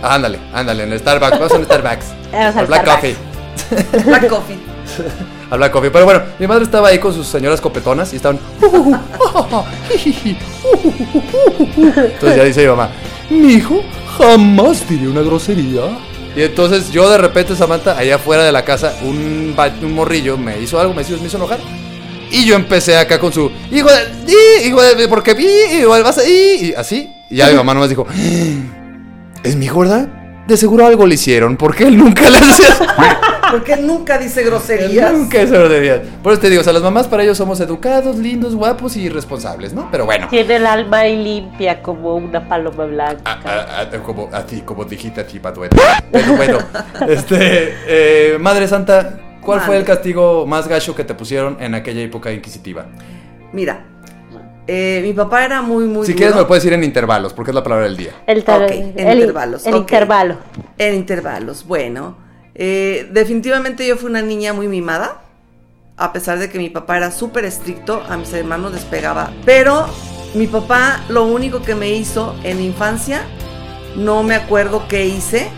ándale, ándale, en el Starbucks. Vamos a Starbucks. [laughs] Vamos al Black Coffee. Black Coffee. [laughs] al Black Coffee. Pero bueno, mi madre estaba ahí con sus señoras copetonas y estaban. Entonces ya dice mi mamá: Mi hijo jamás diría una grosería. Y entonces yo de repente, Samantha, allá afuera de la casa, un, un morrillo me hizo algo, me hizo, me hizo enojar. Y yo empecé acá con su hijo de, hijo de, porque vi, vas a y así. Y ya mi mamá nomás dijo, es mi hijo, ¿verdad? De seguro algo le hicieron, porque él nunca le hace [laughs] Porque él nunca dice groserías. nunca dice groserías. Por eso te digo, o sea, las mamás para ellos somos educados, lindos, guapos y responsables, ¿no? Pero bueno. Tiene el alma ahí limpia como una paloma blanca. A, a, a, como a ti, como dijiste a ti. Pero bueno, [laughs] este, eh, Madre Santa, ¿Cuál fue el castigo más gacho que te pusieron en aquella época inquisitiva? Mira, eh, mi papá era muy, muy. Si quieres, me lo puedes decir en intervalos, porque es la palabra del día. El, en intervalos. El intervalo. En intervalos, bueno. Eh, definitivamente yo fui una niña muy mimada. A pesar de que mi papá era súper estricto, a mis hermanos les pegaba. Pero mi papá, lo único que me hizo en mi infancia, no me acuerdo qué hice,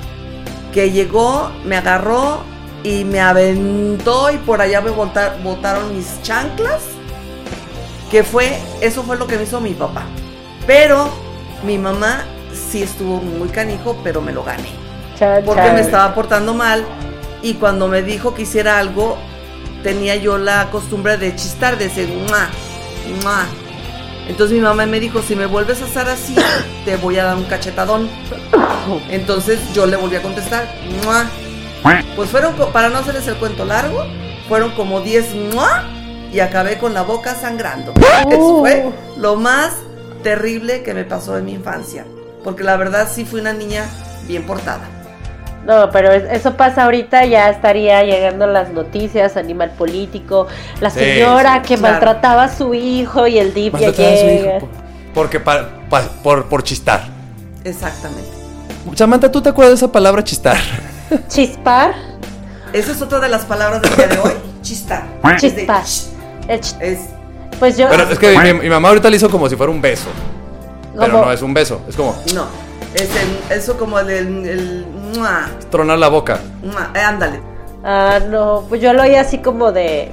que llegó, me agarró, y me aventó y por allá me botaron mis chanclas. Que fue, eso fue lo que me hizo mi papá. Pero mi mamá sí estuvo muy canijo, pero me lo gané. porque me estaba portando mal y cuando me dijo que hiciera algo, tenía yo la costumbre de chistar, de decir, ¡mua! ¡mua! Entonces mi mamá me dijo, si me vuelves a hacer así, te voy a dar un cachetadón. Entonces yo le volví a contestar, ¡mua! Pues fueron, para no hacerles el cuento largo, fueron como 10 y acabé con la boca sangrando. Eso fue lo más terrible que me pasó en mi infancia. Porque la verdad sí fui una niña bien portada. No, pero eso pasa ahorita, ya estaría llegando las noticias, animal político, la señora que maltrataba a su hijo y el DIP ya llega. porque por, por chistar. Exactamente. Samantha, ¿tú te acuerdas de esa palabra chistar? Chispar. Esa es otra de las palabras del día de hoy. Chistar. Chispar. Es, pues yo. Pero es que mi, mamá ahorita le hizo como si fuera un beso. Pero no es un beso, es como. No. Es el, eso como el. el, Tronar la boca. Eh, ándale. Ah, no. Pues yo lo oí así como de.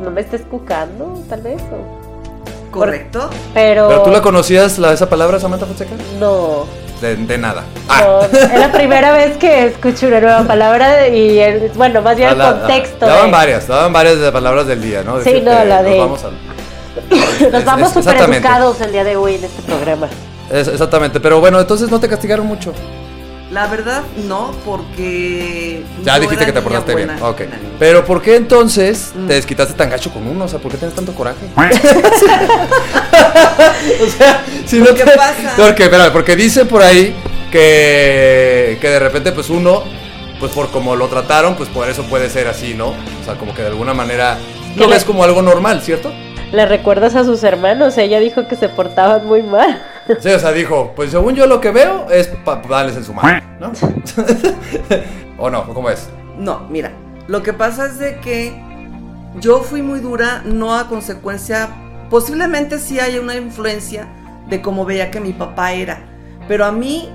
No me estés cucando, tal vez. O... Correcto. pero. ¿Pero tú la conocías, la, esa palabra, Samantha Fonseca? No de, nada. Ah. es la primera vez que escucho una nueva palabra y, el, bueno, más bien el contexto. daban varias, daban varias de palabras del día, ¿no? sí, no, la de... [laughs] Nos vamos, a... nos vamos super educados el día de hoy en este programa. exactamente, pero bueno, entonces no te castigaron mucho. La verdad, no, porque. Ya dijiste que te portaste bien. Ok. Pero ¿por qué entonces mm. te desquitaste tan gacho con uno? O sea, ¿por qué tienes tanto coraje? [laughs] [laughs] o sea, si no ¿Qué pasa? Porque, espera, porque dice por ahí que, que de repente, pues uno, pues por como lo trataron, pues por eso puede ser así, ¿no? O sea, como que de alguna manera lo ves como algo normal, ¿cierto? Le recuerdas a sus hermanos, ella dijo que se portaban muy mal. Sí, o sea, dijo, pues según yo lo que veo es para darles en su mano, ¿no? [laughs] ¿O no? ¿Cómo es? No, mira, lo que pasa es de que yo fui muy dura, no a consecuencia, posiblemente sí haya una influencia de cómo veía que mi papá era. Pero a mí,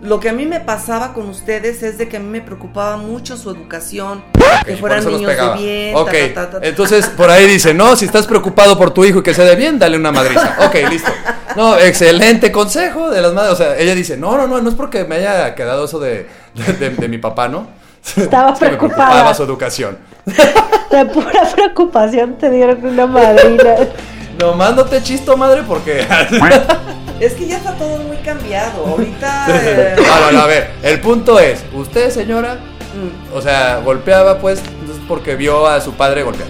lo que a mí me pasaba con ustedes es de que a mí me preocupaba mucho su educación, que fueran niños de bien. Ok, entonces por ahí dice, no, si estás preocupado por tu hijo y que sea de bien, dale una madriza. Ok, listo. No, excelente consejo de las madres. O sea, ella dice, no, no, no, no es porque me haya quedado eso de, de, mi papá, ¿no? Estaba [laughs] preocupada. su educación. De pura preocupación te dieron una madrina. [laughs] No, mándate chisto, madre, porque... [laughs] Es que ya está todo muy cambiado. Ahorita. Eh... No, a ver, el punto es: usted, señora, mm. o sea, golpeaba, pues, porque vio a su padre golpear.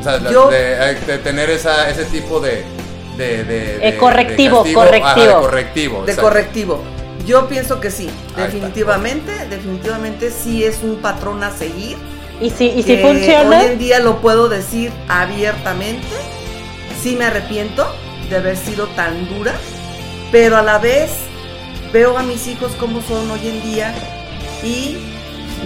O sea, de, tener esa, ese tipo de. De, de, eh, correctivo, correctivo. de correctivo. De correctivo. Yo pienso que sí, definitivamente, definitivamente sí es un patrón a seguir. Y si, y si funciona. Hoy en día lo puedo decir abiertamente. Sí me arrepiento de haber sido tan dura pero a la vez veo a mis hijos como son hoy en día y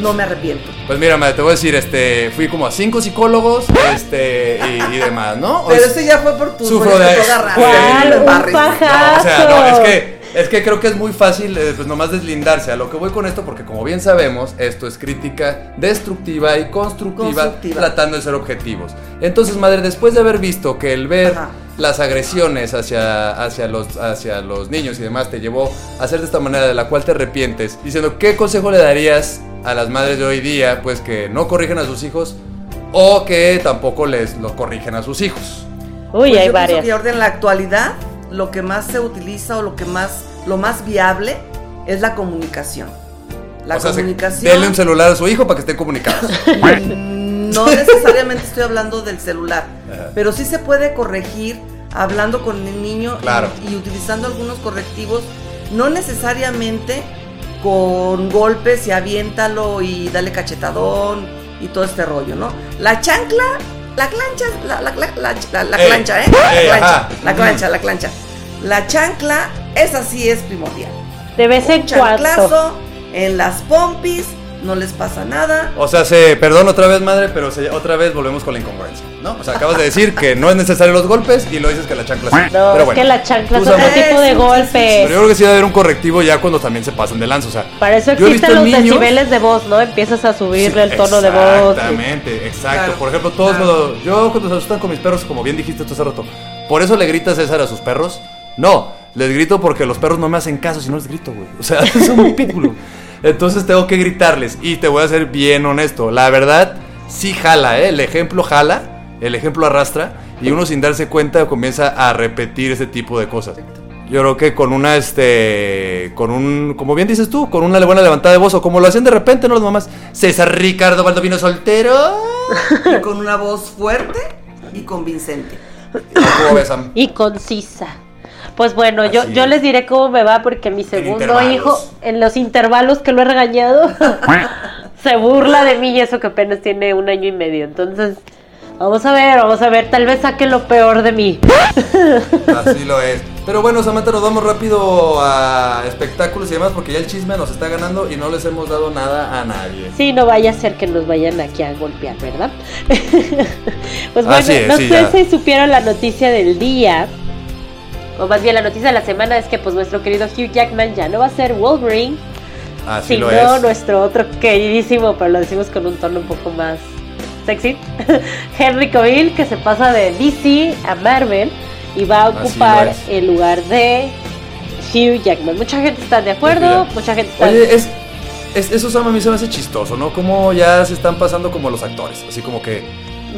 no me arrepiento. Pues mira, madre, te voy a decir, este, fui como a cinco psicólogos, este, y, demás, ¿no? Pero ese ya fue por tu sufro de ¿Cuál? Un pajazo. o sea, no, es que es que creo que es muy fácil, eh, pues nomás deslindarse. A lo que voy con esto, porque como bien sabemos, esto es crítica destructiva y constructiva, tratando de ser objetivos. Entonces, madre, después de haber visto que el ver las agresiones hacia, hacia, los, hacia los niños y demás te llevó a hacer de esta manera de la cual te arrepientes, diciendo, ¿qué consejo le darías a las madres de hoy día, pues que no corrigen a sus hijos o que tampoco les lo corrigen a sus hijos? Uy, pues hay varias. Que en la actualidad lo que más se utiliza o lo que más, lo más viable es la comunicación. La comunicación. denle un celular a su hijo para que estén comunicados. [laughs] no necesariamente estoy hablando del celular, pero sí se puede corregir hablando con el niño y, utilizando algunos correctivos, no necesariamente con golpes y aviéntalo y dale cachetadón y todo este rollo, ¿no? La chancla la clancha, la, la, la, la clancha, ¿eh? La clancha, la clancha, la clancha. La chancla, esa sí es primordial. De vez en cuando. en las pompis, no les pasa nada. O sea, se, perdón otra vez, madre, pero otra vez volvemos con la incongruencia, ¿no? O sea, acabas de decir que no es necesario los golpes y lo dices que la chancla sí. No, pero es que la chancla es otro tipo de golpes. Pero yo creo que sí debe haber un correctivo ya cuando también se pasan de lanza, o sea. Para eso existen los decibeles de voz, ¿no? Empiezas a subirle el tono de voz. Exactamente, exacto. Por ejemplo, todos cuando, yo cuando se asustan con mis perros, como bien dijiste tú hace rato, ¿por eso le gritas César a sus perros? No, les grito porque los perros no me hacen caso si no les grito, güey. O sea, [laughs] es un pitbull. Entonces tengo que gritarles. Y te voy a ser bien honesto. La verdad, sí jala, ¿eh? El ejemplo jala, el ejemplo arrastra. Y uno sin darse cuenta comienza a repetir ese tipo de cosas. Yo creo que con una, este, con un, como bien dices tú, con una buena levantada de voz, o como lo hacen de repente, ¿no? Las mamás, César Ricardo vino soltero. y con una voz fuerte y convincente. [laughs] Y concisa. Pues bueno, yo, yo les diré cómo me va porque mi segundo hijo, en los intervalos que lo he regañado, [laughs] [laughs] se burla de mí y eso que apenas tiene un año y medio. Entonces, vamos a ver, vamos a ver, tal vez saque lo peor de mí. [laughs] Así lo es. Pero bueno, Samantha, nos vamos rápido a espectáculos y demás porque ya el chisme nos está ganando y no les hemos dado nada a nadie. Sí, no vaya a ser que nos vayan aquí a golpear, ¿verdad? pues bueno, no sé si supieron la noticia del día o más bien la noticia de la semana es que pues nuestro querido Hugh Jackman ya no va a ser Wolverine, Así sino nuestro otro queridísimo, pero lo decimos con un tono un poco más sexy, [laughs] Henry Cavill, que se pasa de DC a Marvel y va a ocupar el lugar de Hugh Jackman. Mucha gente está de acuerdo, mucha gente está... Oye, es, eso a mí se me hace chistoso, ¿no? Como ya se están pasando como los actores, así como que...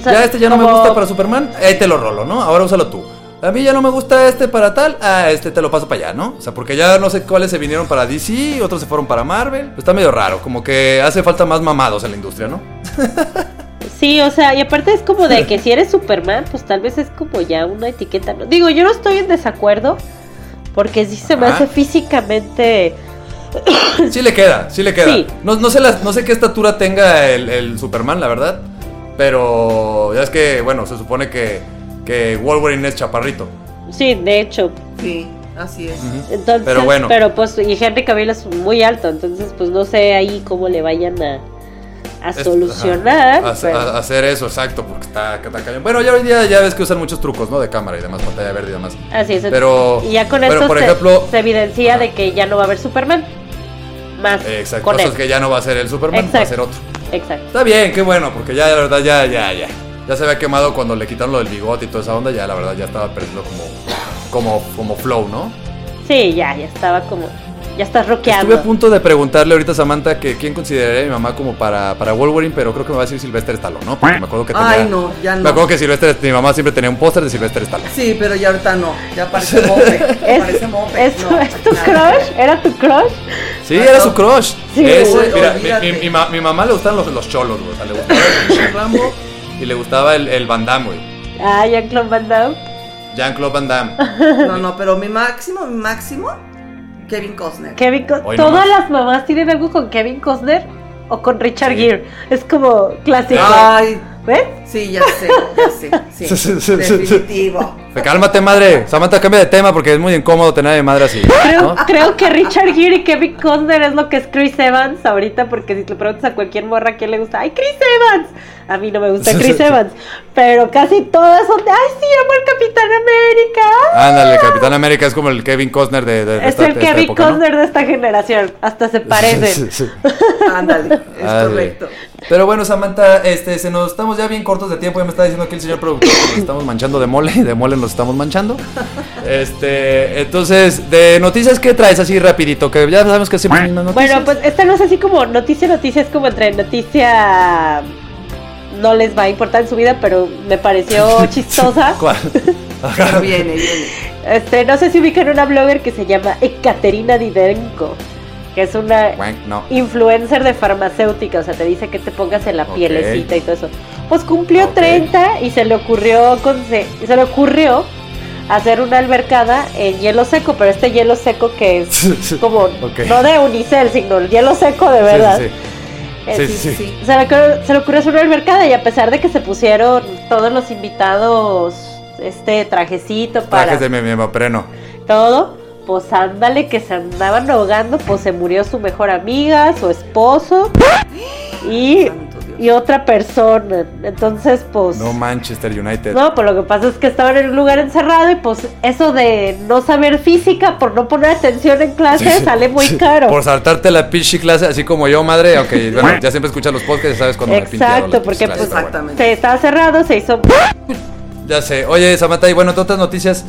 ya este ya no me gusta para Superman, ahí te lo rolo, ¿no? Ahora úsalo tú a mí ya no me gusta este para tal, ah, este te lo paso para allá, ¿no? O sea, porque ya no sé cuáles se vinieron para DC, otros se fueron para Marvel. Está medio raro, como que hace falta más mamados en la industria, ¿no? [laughs] Sí, o sea, y aparte es como de que si eres Superman, pues tal vez es como ya una etiqueta, ¿no? Digo, yo no estoy en desacuerdo, porque sí se me hace físicamente... [coughs] Sí le queda, sí le queda. No, no, sé no sé qué estatura tenga el, el Superman, la verdad. Pero ya es que, bueno, se supone que que Wolverine es chaparrito. Sí, de hecho. Sí, así es. Entonces, pero bueno. Pero pues, y Henry Cavill es muy alto, entonces pues no sé ahí cómo le vayan a, a solucionar. a, hacer eso, exacto, porque está, está Bueno, ya hoy día ya ves que usan muchos trucos, ¿no? De cámara y demás, pantalla verde y demás. Así es. Pero, y ya con eso por se, ejemplo, se evidencia de que ya no va a haber Superman. Más. Exacto. Con que ya no va a ser el Superman, va a ser otro. Exacto. Está bien, qué bueno, porque ya la verdad ya, ya, ya. Ya se había quemado cuando le quitaron lo del bigote y toda esa onda, ya la verdad ya estaba perdiendo como, como, como flow, ¿no? Sí, ya, ya estaba como ya estás roqueando. Estuve a punto de preguntarle ahorita a Samantha que quién consideraría a mi mamá como para, para Wolverine, pero creo que me va a decir Sylvester Stallone, ¿no? Porque me acuerdo que tenía... Ay, no, ya no. Me acuerdo que Sylvester, mi mamá siempre tenía un póster de Sylvester Stallone. Sí, pero ya ahorita no. Ya parece [laughs] mope. ¿Es, parece mope. ¿Es, ¿Es tu crush? ¿Era tu crush? Sí, era su crush. Sí, Ese, mira, mi, mi, mi, mamá le gustan los, los cholos, güey. O sea, le gustaba [laughs] el Rambo y le gustaba el, el Van Damme, güey. Ah, Jean-Claude Van Damme. Jean-Claude Van Damme. [laughs] No, no, pero mi máximo, mi máximo Kevin Costner. Kevin Todas las mamás tienen algo con Kevin Costner o con Richard Gere. Es como clásico. Ay. ¿Ves? Sí, ya sé, ya sé. Sí, [laughs] definitivo. Cálmate, madre. Samantha, cambia de tema porque es muy incómodo tener de madre así. Creo, creo que Richard Gere y Kevin Costner es lo que es Chris Evans ahorita, porque si le preguntas a cualquier morra que le gusta, ¡ay, Chris Evans! A mí no me gusta [laughs] Chris Evans, pero casi todas son de, ¡ay, sí, amo el Capitán América! Ándale, Capitán América es como el Kevin Costner de, de, Es el Kevin Costner de esta generación, hasta se [laughs] parecen. [laughs] Ándale, es correcto. Pero bueno, Samantha, este, se nos estamos ya bien cortos de tiempo. Ya me está diciendo aquí el señor productor que nos estamos manchando de mole. De mole nos estamos manchando. Este, entonces, de noticias, ¿qué traes así rapidito? Que ya sabemos que siempre mismas noticias. Bueno, pues esta no es así como noticia, noticia, es como entre noticia no les va a importar en su vida, pero me pareció [laughs] chistosa. ¿Cuál? [laughs] viene, viene. Este, no sé si ubican una blogger que se llama Ekaterina Didenko, que es una influencer de farmacéutica, o sea, te dice que te pongas en la pielecita y todo eso. Pues cumplió 30 y se le ocurrió se, se le ocurrió hacer una albercada en hielo seco, pero este hielo seco que es [laughs] como no de unicel, sino el hielo seco de verdad. Sí, eh, sí, sí. Se, le, ocurrió hacer una albercada y a pesar de que se pusieron todos los invitados este trajecito para trajes de mi, no. todo pues ándale que se andaban ahogando pues se murió su mejor amiga su esposo y y otra persona. Entonces, pues. No Manchester United. No, pues lo que pasa es que estaban en un lugar encerrado y pues eso de no saber física por no poner atención en clase sale muy caro. Por saltarte la pinche clase, así como yo, madre. Ok, bueno, ya siempre escuchas los podcasts, sabes cuando Exacto, porque pues, exactamente. se estaba cerrado, se hizo. Ya sé. Oye, Samantha, y bueno, otras noticias.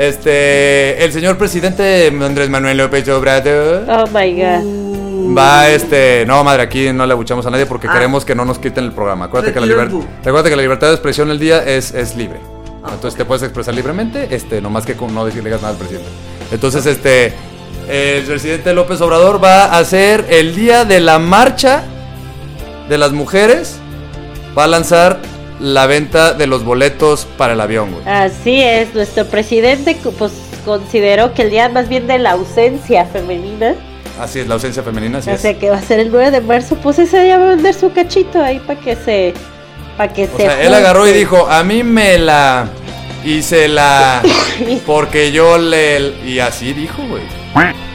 Este, el señor presidente Andrés Manuel López Obrador. Oh my god. Va, este. No, madre, aquí no le abuchamos a nadie porque ah. queremos que no nos quiten el programa. Acuérdate que, la que la libertad de expresión el día es, es libre. Ah, Entonces te puedes expresar libremente, este, nomás que no decirle nada al presidente. Entonces, este. El presidente López Obrador va a hacer el día de la marcha de las mujeres. Va a lanzar la venta de los boletos para el avión, güey. Así es, nuestro presidente pues consideró que el día más bien de la ausencia femenina Así es, la ausencia femenina, así o sea, que va a ser el 9 de marzo, pues ese día va a vender su cachito ahí para que se... Para que o Sea, él agarró y dijo, a mí me la... Hice la... [coughs] Porque yo le... Y así dijo, güey.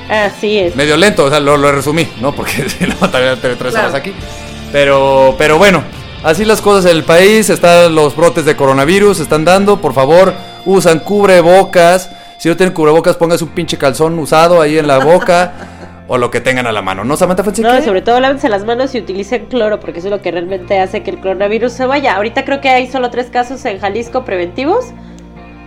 Así es. Medio lento, o sea, lo, resumí, ¿no? Porque [laughs] si no, te tres horas aquí. Pero, pero bueno, así las cosas en el país, están los brotes de coronavirus, están dando, por favor, usan cubrebocas. Si no tienen cubrebocas, pónganse un pinche calzón usado ahí en la boca. [laughs] o lo que tengan a la mano, ¿no, Samantha Fonseca? No, sobre todo lávense las manos y utilicen cloro, porque eso es lo que realmente hace que el coronavirus se vaya. Ahorita creo que hay solo tres casos en Jalisco preventivos.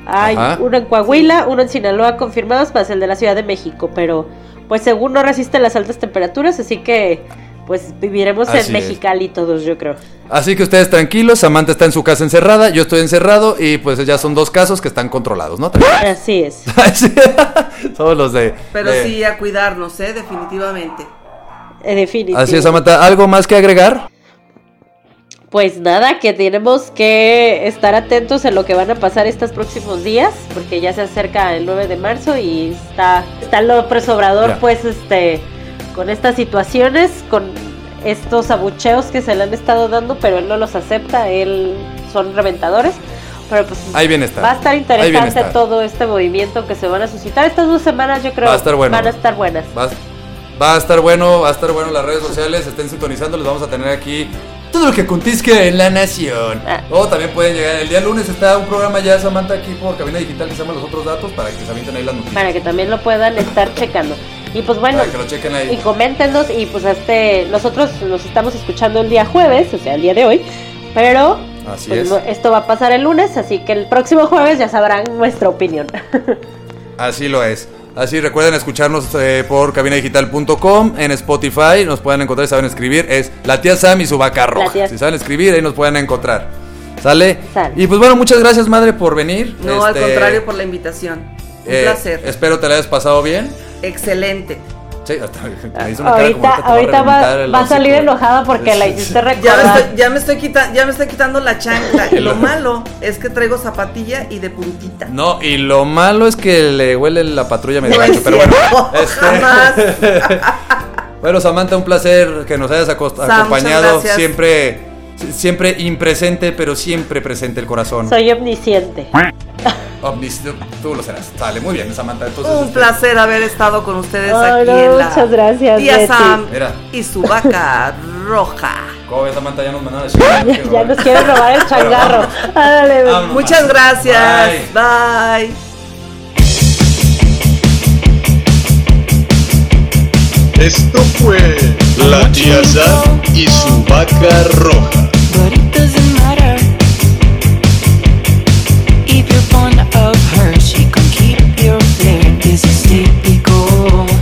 Hay uno en Coahuila, uno en Sinaloa confirmados, más el de la Ciudad de México, pero pues según no resiste las altas temperaturas, así que pues viviremos en Mexicali todos, yo creo. Así que ustedes tranquilos, Samantha está en su casa encerrada, yo estoy encerrado y pues ya son dos casos que están controlados, ¿no? Así es. [laughs] Todos [laughs] los de... Pero sí a cuidarnos, ¿eh? Definitivamente. Eh, definitivamente. Así es, Samantha. ¿Algo más que agregar? Pues nada, que tenemos que estar atentos en lo que van a pasar estos próximos días, porque ya se acerca el 9 de marzo y está, está López Obrador, pues, este con estas situaciones, con estos abucheos que se le han estado dando, pero él no los acepta, él son reventadores. Pero pues Ahí bien está. va a estar interesante todo este movimiento que se van a suscitar. Estas dos semanas yo creo va a estar bueno. van a estar buenas. Va, a estar bueno, va a estar bueno las redes sociales, estén sintonizando, les vamos a tener aquí todo lo que acontezca en la nación. Ah. O también pueden llegar, el día lunes está un programa ya, Samantha, aquí por Cabina Digital que se llama Los Otros Datos para que se avienten ahí las noticias. Para que también lo puedan estar checando. Y pues bueno, Para que lo chequen ahí. y coméntenos y pues este nosotros nos estamos escuchando el día jueves, o sea, el día de hoy, pero Así pues, es. no- esto va a pasar el lunes, así que el próximo jueves ya sabrán nuestra opinión. [laughs] Así lo es. Así recuerden escucharnos eh, por cabinadigital.com, en Spotify, nos pueden encontrar y saben escribir, es la tía Sam y su vaca roja. Tía- Si saben escribir, ahí nos pueden encontrar. ¿Sale? Sale. Y pues bueno, muchas gracias madre por venir. No, al Este, contrario, por la invitación. Un eh, placer. Espero te la hayas pasado bien. Excelente. Sí, hasta hizo una cara como ahorita que te va a ahorita va, a salir enojada porque la hiciste Ya me recordar. estoy, ya me estoy, quita- ya me estoy quitando la chancla. Y [laughs] lo malo es que traigo zapatilla y de puntita. No, y lo malo es que le huele la patrulla medio gacho, pero bueno. [laughs] este- jamás. [laughs] bueno, Samantha, un placer que nos hayas Sam, acompañado. Siempre, siempre impresente, pero siempre presente el corazón. Soy omnisciente. Omnis- tú lo serás. Sale, muy bien, Samantha. Entonces, Un este, placer haber estado con ustedes aquí no, en la muchas gracias, Tía. Sam Mira. y su vaca [laughs] roja. ¿Cómo ves, Samantha? Ya nos mandaron a chingar, [laughs] Ya, nos quiere robar el changarro. Ándale. Vámonos. Muchas gracias. Bye. Bye. Esto fue La Chiazá y su vaca roja. If you're fond of her, she can keep your flare. This is typical.